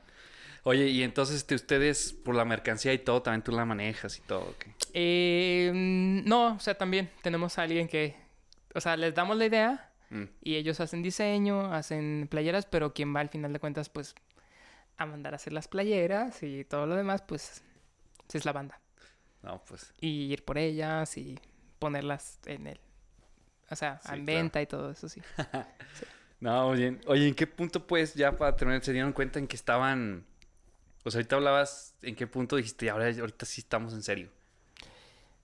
Oye, y entonces este, ustedes por la mercancía y todo, también tú la manejas y todo. ¿ok? Eh, mm, no, o sea, también tenemos a alguien que, o sea, les damos la idea Mm, y ellos hacen diseño, hacen playeras, pero quien va al final de cuentas, pues, a mandar a hacer las playeras y todo lo demás, pues, es la banda. No, pues. Y ir por ellas y ponerlas en el, o sea, Sí, en claro. venta y todo eso, sí. No, oye, oye, ¿en qué punto, pues, ya para terminar, se dieron cuenta en que estaban. O sea, ahorita hablabas, ¿en qué punto dijiste, ahora ahorita sí estamos en serio?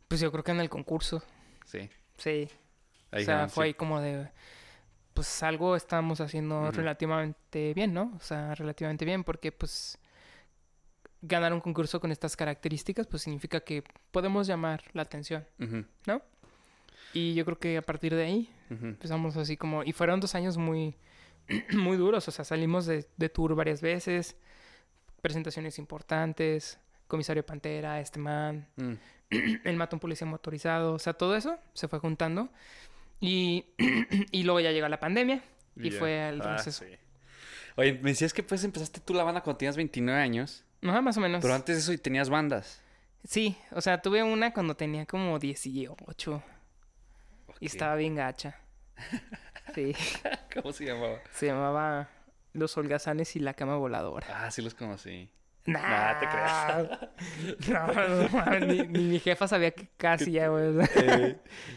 Pues yo creo que en el concurso, Sí. sí. Ahí o sea, fue sí. ahí como de, pues algo estamos haciendo relativamente bien, ¿no? O sea, relativamente bien, porque pues ganar un concurso con estas características, pues significa que podemos llamar la atención, Ujú, ¿no? Y yo creo que a partir de ahí ujú. empezamos así como, y fueron dos años muy, muy duros, o sea, salimos de, de tour varias veces, presentaciones importantes, comisario Pantera, este man, Mm, el mató a un policía motorizado, o sea, todo eso se fue juntando. Y, y luego ya llegó la pandemia y fue el Ah, receso. sí. Oye, me decías que pues empezaste tú la banda cuando tenías 29 años, Ajá, más o menos. pero antes de eso y tenías bandas. Sí, o sea, tuve una cuando tenía como 18 y estaba bien gacha. Sí, ¿Cómo se llamaba? se llamaba Los Holgazanes y la Cama Voladora. Ah, sí los conocí. Nah, te No, no, mames, ni, ni mi jefa sabía que casi ya, güey. Eh,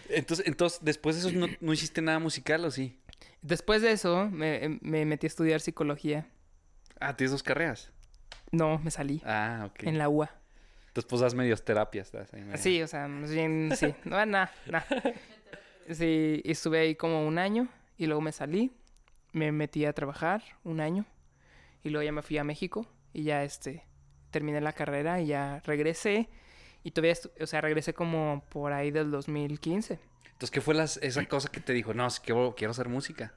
entonces, entonces, después de eso, ¿no, no hiciste nada musical o sí? Después de eso, me, me metí a estudiar psicología. Ah, ¿tienes dos carreras? No, me salí Ah, ok. en la UA. Entonces, pues das medios terapias. das ahí medio- Sí, o sea, más bien, sí. No, nada, nada. Sí, estuve ahí como un año y luego me salí. Me metí a trabajar un año y luego ya me fui a México y ya este terminé la carrera y ya regresé y todavía, o sea, regresé como por ahí del 2015. Entonces, ¿qué fue las- esa cosa que te dijo? No, es que quiero, quiero hacer música.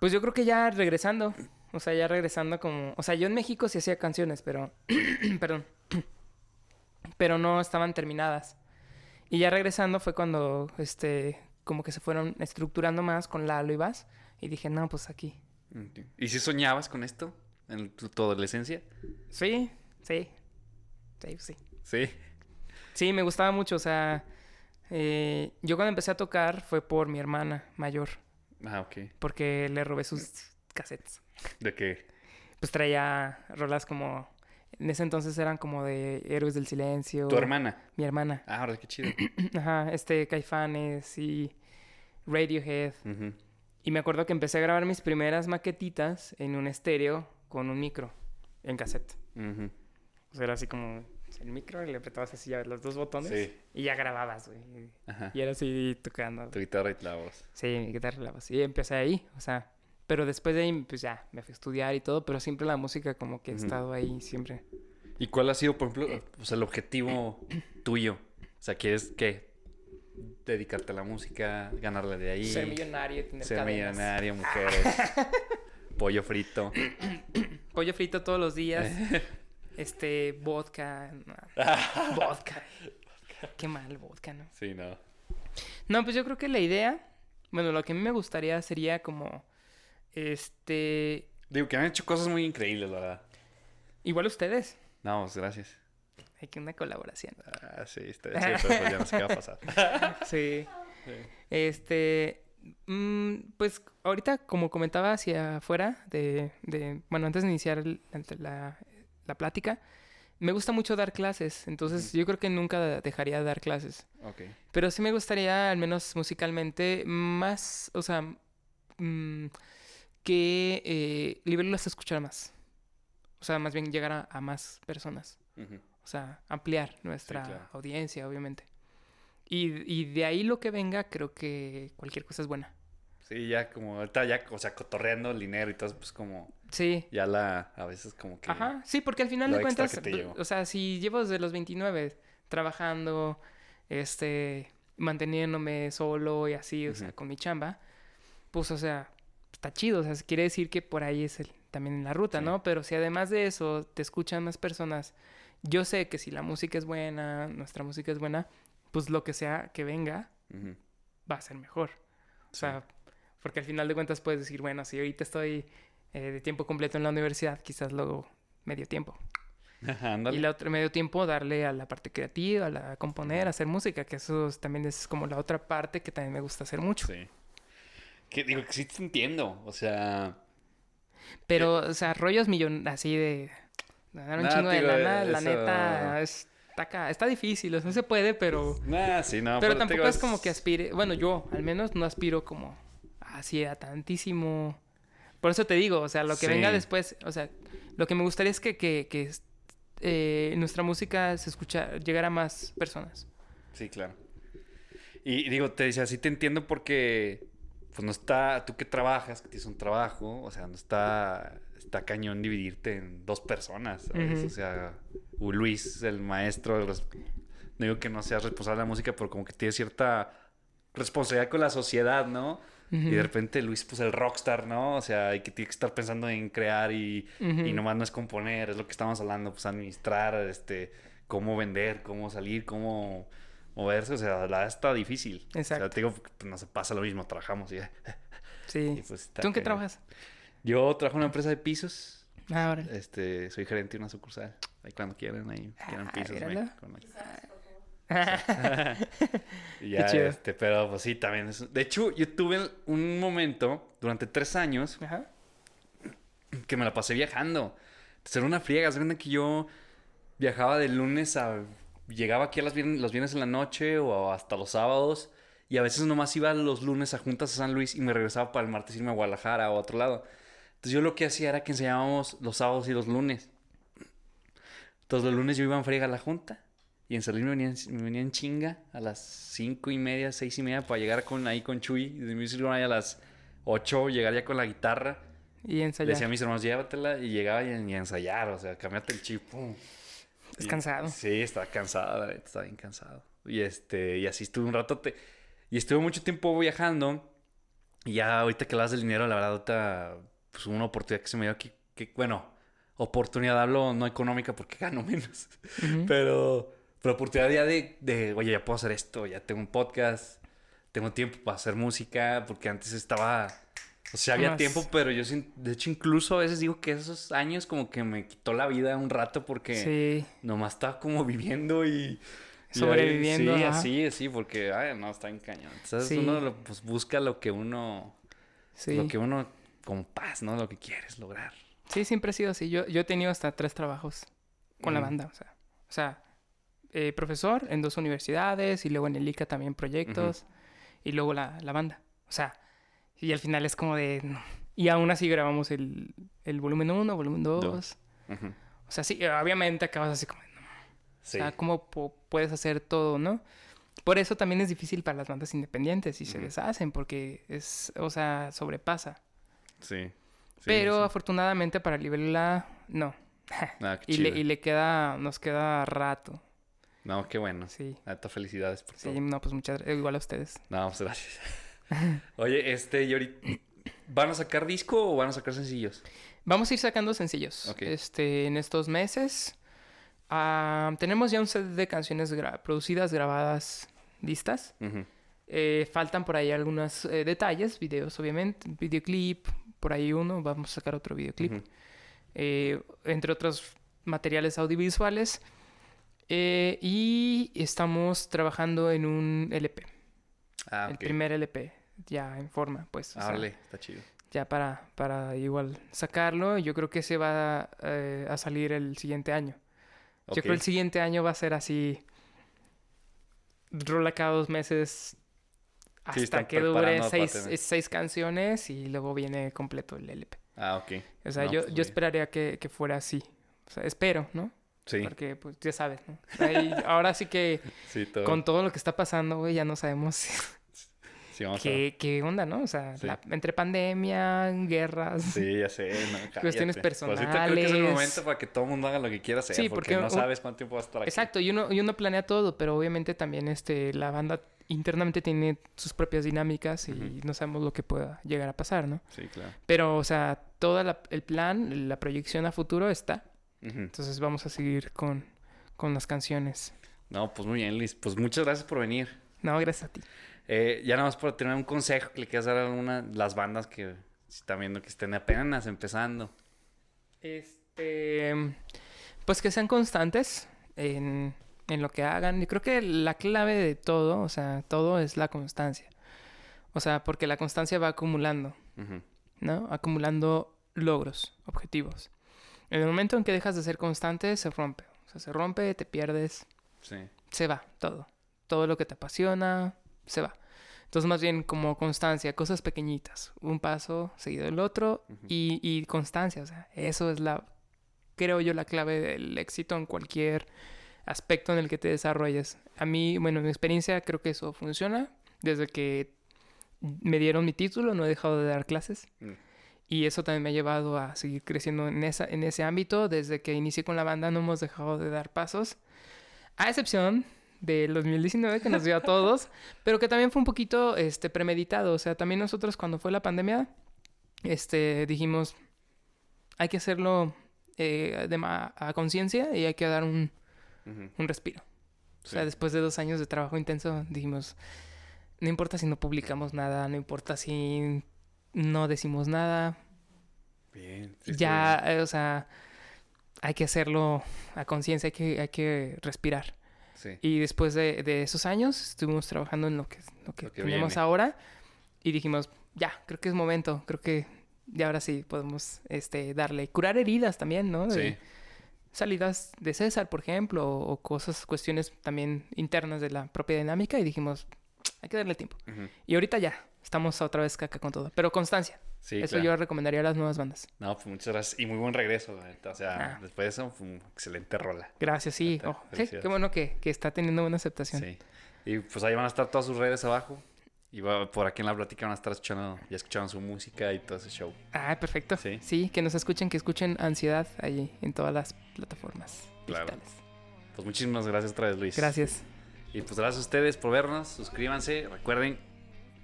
Pues yo creo que ya regresando, o sea, ya regresando como, o sea, yo en México sí hacía canciones, pero, perdón, pero no estaban terminadas. Y ya regresando fue cuando, este, como que se fueron estructurando más con Lalo y Vas. Y dije, no, pues aquí. ¿Y si soñabas con esto en tu, tu adolescencia? Sí, sí. Sí, sí. Sí. Sí, me gustaba mucho. O sea, eh, yo cuando empecé a tocar fue por mi hermana mayor. Ah, ok. Porque le robé sus cassettes. ¿De qué? Pues traía rolas como... En ese entonces eran como de Héroes del Silencio. ¿Tu hermana? Mi hermana. Ah, ahora qué chido. Ajá, este Caifanes y Radiohead. Y me acuerdo que empecé a grabar mis primeras maquetitas en un estéreo con un micro en cassette. O sea, era así como el micro y le apretabas así ya los dos botones Sí. y ya grababas, güey. Ajá. Y era así tocando. Tu guitarra y la voz. Sí, mi guitarra y la voz. Y empecé ahí, o sea, pero después de ahí, pues ya, me fui a estudiar y todo, pero siempre la música como que Ujú. estado ahí, siempre. ¿Y cuál ha sido, por ejemplo, o sea, el objetivo tuyo? O sea, ¿quieres qué? Dedicarte a la música, ganarle de ahí. Ser millonario tener Ser cadenas. millonario, mujeres. pollo frito. Pollo frito todos los días. este, vodka. no, vodka. Qué mal vodka, ¿no? Sí, no. No, pues yo creo que la idea, bueno, lo que a mí me gustaría sería como, este, Digo que han hecho cosas muy increíbles, la verdad. igual ustedes, No, pues gracias. hay que una colaboración. Ah, sí, está sí, pero pues ya no sé qué va a pasar. Sí. Este, pues ahorita como comentaba hacia afuera de, de bueno, antes de iniciar la, la plática, me gusta mucho dar clases, entonces yo creo que nunca dejaría de dar clases. Ok. Pero sí me gustaría, al menos musicalmente, más, o sea, mm, que eh, liberarlos a escuchar más. O sea, más bien llegar a, a más personas. O sea, ampliar nuestra claro. audiencia, obviamente. Y, y de ahí lo que venga, creo que cualquier cosa es buena. Sí, ya como ahorita ya, o sea, cotorreando el dinero y todo, pues como Sí. ya la, a veces como que... Ajá, sí, porque al final de cuentas, o sea, si llevo desde los 29 trabajando, este, manteniéndome solo y así, o sea, con mi chamba, pues, o sea, está chido, o sea, quiere decir que por ahí es el, también en la ruta, Sí. ¿no? Pero si además de eso te escuchan más personas, yo sé que si la música es buena, nuestra música es buena, pues lo que sea que venga va a ser mejor. O Sí. sea, porque al final de cuentas puedes decir, bueno, si ahorita estoy eh, de tiempo completo en la universidad, quizás luego medio tiempo. Y la otra medio tiempo darle a la parte creativa, a la componer, a hacer música, que eso es- también es como la otra parte que también me gusta hacer mucho. Sí. Que digo que sí te entiendo, o sea... Pero, o sea, rollos millon así de ganar un chingo de lana, la neta, es, está, acá- está difícil, o sea, se puede, pero... Nah, sí, no. pero tampoco digo, es como que aspire, bueno, yo al menos no aspiro como así a tantísimo. Por eso te digo, o sea, lo que venga después, o sea, lo que me gustaría es que, que, que, eh, nuestra música se escucha, llegara a más personas. Sí, claro. Y, y digo, te decía, sí te entiendo porque, pues no está, tú que trabajas, que tienes un trabajo, o sea, no está, está cañón dividirte en dos personas, ¿sabes? Ujú. O sea, Luis, el maestro, el no digo que no seas responsable de la música, pero como que tiene cierta responsabilidad con la sociedad, ¿no? Y de repente Luis, pues el rockstar, ¿no? O sea, hay que tiene que estar pensando en crear y, Ujú. y nomás no es componer, es lo que estamos hablando, pues administrar, este, cómo vender, cómo salir, cómo moverse, o sea, la está difícil. O Exacto. sea, te digo, pues no se pasa lo mismo, trabajamos y, Sí. y, pues ¿Tú en qué trabajas? Yo trabajo en una empresa de pisos, Ah, órale. este, soy gerente de una sucursal. Ahí cuando quieran, ahí quieran Ah, pisos, me- con- Y ya, chido. este, pero pues sí, también es... De hecho, yo tuve un momento, durante tres años, Ajá. que me la pasé viajando. Entonces era una friega, ¿se que yo viajaba de lunes a... Llegaba aquí a las viernes, los viernes en la noche o hasta los sábados. Y a veces nomás iba los lunes a juntas a San Luis y me regresaba para el martes irme a Guadalajara o a otro lado. Entonces yo lo que hacía era que enseñábamos los sábados y los lunes. Entonces los lunes yo iba en friega a la junta. Y en Luis me venía, en- me venía en chinga a las cinco y media, seis y media para llegar con, ahí con Chuy. Y de Music Room a las ocho llegar ya con la guitarra. Y Le ensayar. decía a mis hermanos, llévatela y llegaba y, y ensayar, o sea, cambiate el chip. pum. Es Y- cansado. Sí, estaba cansado, estaba bien cansado. Y este, y así estuve un rato. y estuve mucho tiempo viajando. Y ya ahorita que hablas del dinero, la verdad, ahorita, pues una oportunidad que se me dio aquí, que, bueno, oportunidad hablo no económica porque gano menos. Ujú. Pero, Pero oportunidad ya de, de, oye, ya puedo hacer esto, ya tengo un podcast, tengo tiempo para hacer música, porque antes estaba, o sea, había Más- tiempo, pero yo, de hecho, incluso a veces digo que esos años como que me quitó la vida un rato porque Sí, nomás estaba como viviendo y... y ahí- Sobreviviendo, Sí, ajá. así, así, porque, ay, no, está en cañón. Entonces Sí. uno pues, busca lo que uno, sí. lo que uno, como paz, ¿no? Lo que quieres lograr. Sí, siempre ha sido así. Yo, yo he tenido hasta tres trabajos con la banda, o sea. O sea, eh, profesor en dos universidades y luego en el ICA también proyectos y luego la, la banda. O sea, y al final es como de... no. Y aún así grabamos el, el volumen 1, volumen 2. Dos. Ujú. O sea, sí, obviamente acabas así como... no, Sí. O sea, ¿cómo puedes hacer todo, no? Por eso también es difícil para las bandas independientes y se deshacen porque es, o sea, sobrepasa. Sí. Sí, Pero sí. afortunadamente para Libélula, no. Ah, qué Y le, y le queda, nos queda rato. No, qué bueno. Sí. Neta, felicidades por Sí, todo. no, pues muchas gracias. Igual a ustedes. No, pues gracias. Oye, este, y ahorita, ¿van a sacar disco o van a sacar sencillos? Vamos a ir sacando sencillos. Este, en estos meses. Ah, tenemos ya un set de canciones gra- producidas, grabadas, listas. Eh, faltan por ahí algunos eh, detalles, videos obviamente, videoclip, por ahí uno, vamos a sacar otro videoclip, Ujú. eh, entre otros materiales audiovisuales. Eh, y estamos trabajando en un LP, Ah, el ok. primer LP, ya en forma, pues. o sea, está chido. ya para, para igual sacarlo. Yo creo que se va eh, a salir el siguiente año. Yo Ok. creo el siguiente año va a ser así. Rola cada dos meses. Hasta que dure seis, seis canciones y luego viene completo el LP. Ah, ok. O sea, No, yo, pues, yo esperaría que, que fuera así. O sea, espero, ¿no? Sí, Porque, pues, ya sabes, ¿no? Ahora sí que sí, todo. con todo lo que está pasando, güey, ya no sabemos Sí, vamos qué, qué onda, ¿no? O sea, la- entre pandemia, guerras. Sí, ya sé. No, Cuestiones ahorita creo que es el personales. momento para que todo el mundo haga lo que quiera hacer. Sí, porque, porque no sabes cuánto tiempo va a estar aquí. Exacto, y uno, y uno planea todo, pero obviamente también este, la banda internamente tiene sus propias dinámicas y no sabemos lo que pueda llegar a pasar, ¿no? Sí, claro. Pero, o sea, todo el plan, la proyección a futuro está. Entonces vamos a seguir con, con las canciones. No, pues muy bien, Liz. Pues muchas gracias por venir. No, gracias a ti. Eh, ya nada más por tener un consejo que le quieras dar a alguna de las bandas que están viendo que estén apenas empezando. Este, pues que sean constantes en, en lo que hagan. Y creo que la clave de todo, o sea, todo es la constancia. O sea, porque la constancia va acumulando. ¿no? Acumulando logros, objetivos. En el momento en que dejas de ser constante, se rompe. O sea, se rompe, te pierdes, Sí. se va todo. Todo lo que te apasiona, se va. Entonces, más bien como constancia, cosas pequeñitas. Un paso seguido del otro y, y constancia. O sea, eso es la, creo yo, la clave del éxito en cualquier aspecto en el que te desarrolles. A mí, bueno, en mi experiencia creo que eso funciona. Desde que me dieron mi título, no he dejado de dar clases. Mm. Y eso también me ha llevado a seguir creciendo en, esa, en ese ámbito. Desde que inicié con la banda no hemos dejado de dar pasos. A excepción del 2019 que nos dio a todos, pero que también fue un poquito este, premeditado. O sea, también nosotros cuando fue la pandemia, este, dijimos, hay que hacerlo eh, de a conciencia y hay que dar un, Un respiro. O Sí. sea, después de dos años de trabajo intenso, dijimos, no importa si no publicamos nada, no importa si no decimos nada, Bien. sí, ya, eh, o sea, hay que hacerlo a conciencia, hay que, hay que respirar. bien. Sí. Y después de, de esos años, estuvimos trabajando en lo que, lo que Lo que tenemos viene. ahora y dijimos, ya, creo que es momento, creo que ya ahora sí podemos este, darle, curar heridas también, ¿no? De Sí. Salidas de César, por ejemplo, o, cosas, cuestiones también internas de la propia dinámica y dijimos, hay que darle tiempo. Y ahorita ya, estamos otra vez caca con todo, pero constancia. Sí, Eso claro. yo recomendaría a las nuevas bandas. No, pues muchas gracias. Y muy buen regreso. O sea, Ah. después de eso, fue un excelente rola. Gracias, sí. Oh, sí, qué bueno que, que está teniendo buena aceptación. Sí. Y pues ahí van a estar todas sus redes abajo. Y va- por aquí en la plática van a estar escuchando, ya escucharon su música y todo ese show. Ah, perfecto. Sí. Sí. que nos escuchen, que escuchen Ansiedad ahí en todas las plataformas Claro. digitales. Pues muchísimas gracias otra vez, Luis. Gracias. Y pues gracias a ustedes por vernos. Suscríbanse. Recuerden,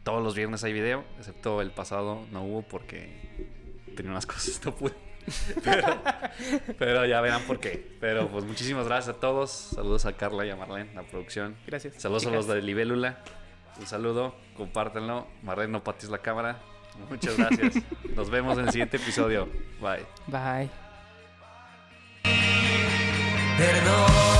todos los viernes hay video, excepto el pasado no hubo porque tenía unas cosas, no pude. pero, ya verán por qué. Pero pues muchísimas gracias a todos. Saludos a Carla y a Marlene, la producción. Gracias. Saludos a los de Libélula. Un saludo, compártenlo. Marlene, no patis la cámara. Muchas gracias. Nos vemos en el siguiente episodio. Bye. Bye. Perdón.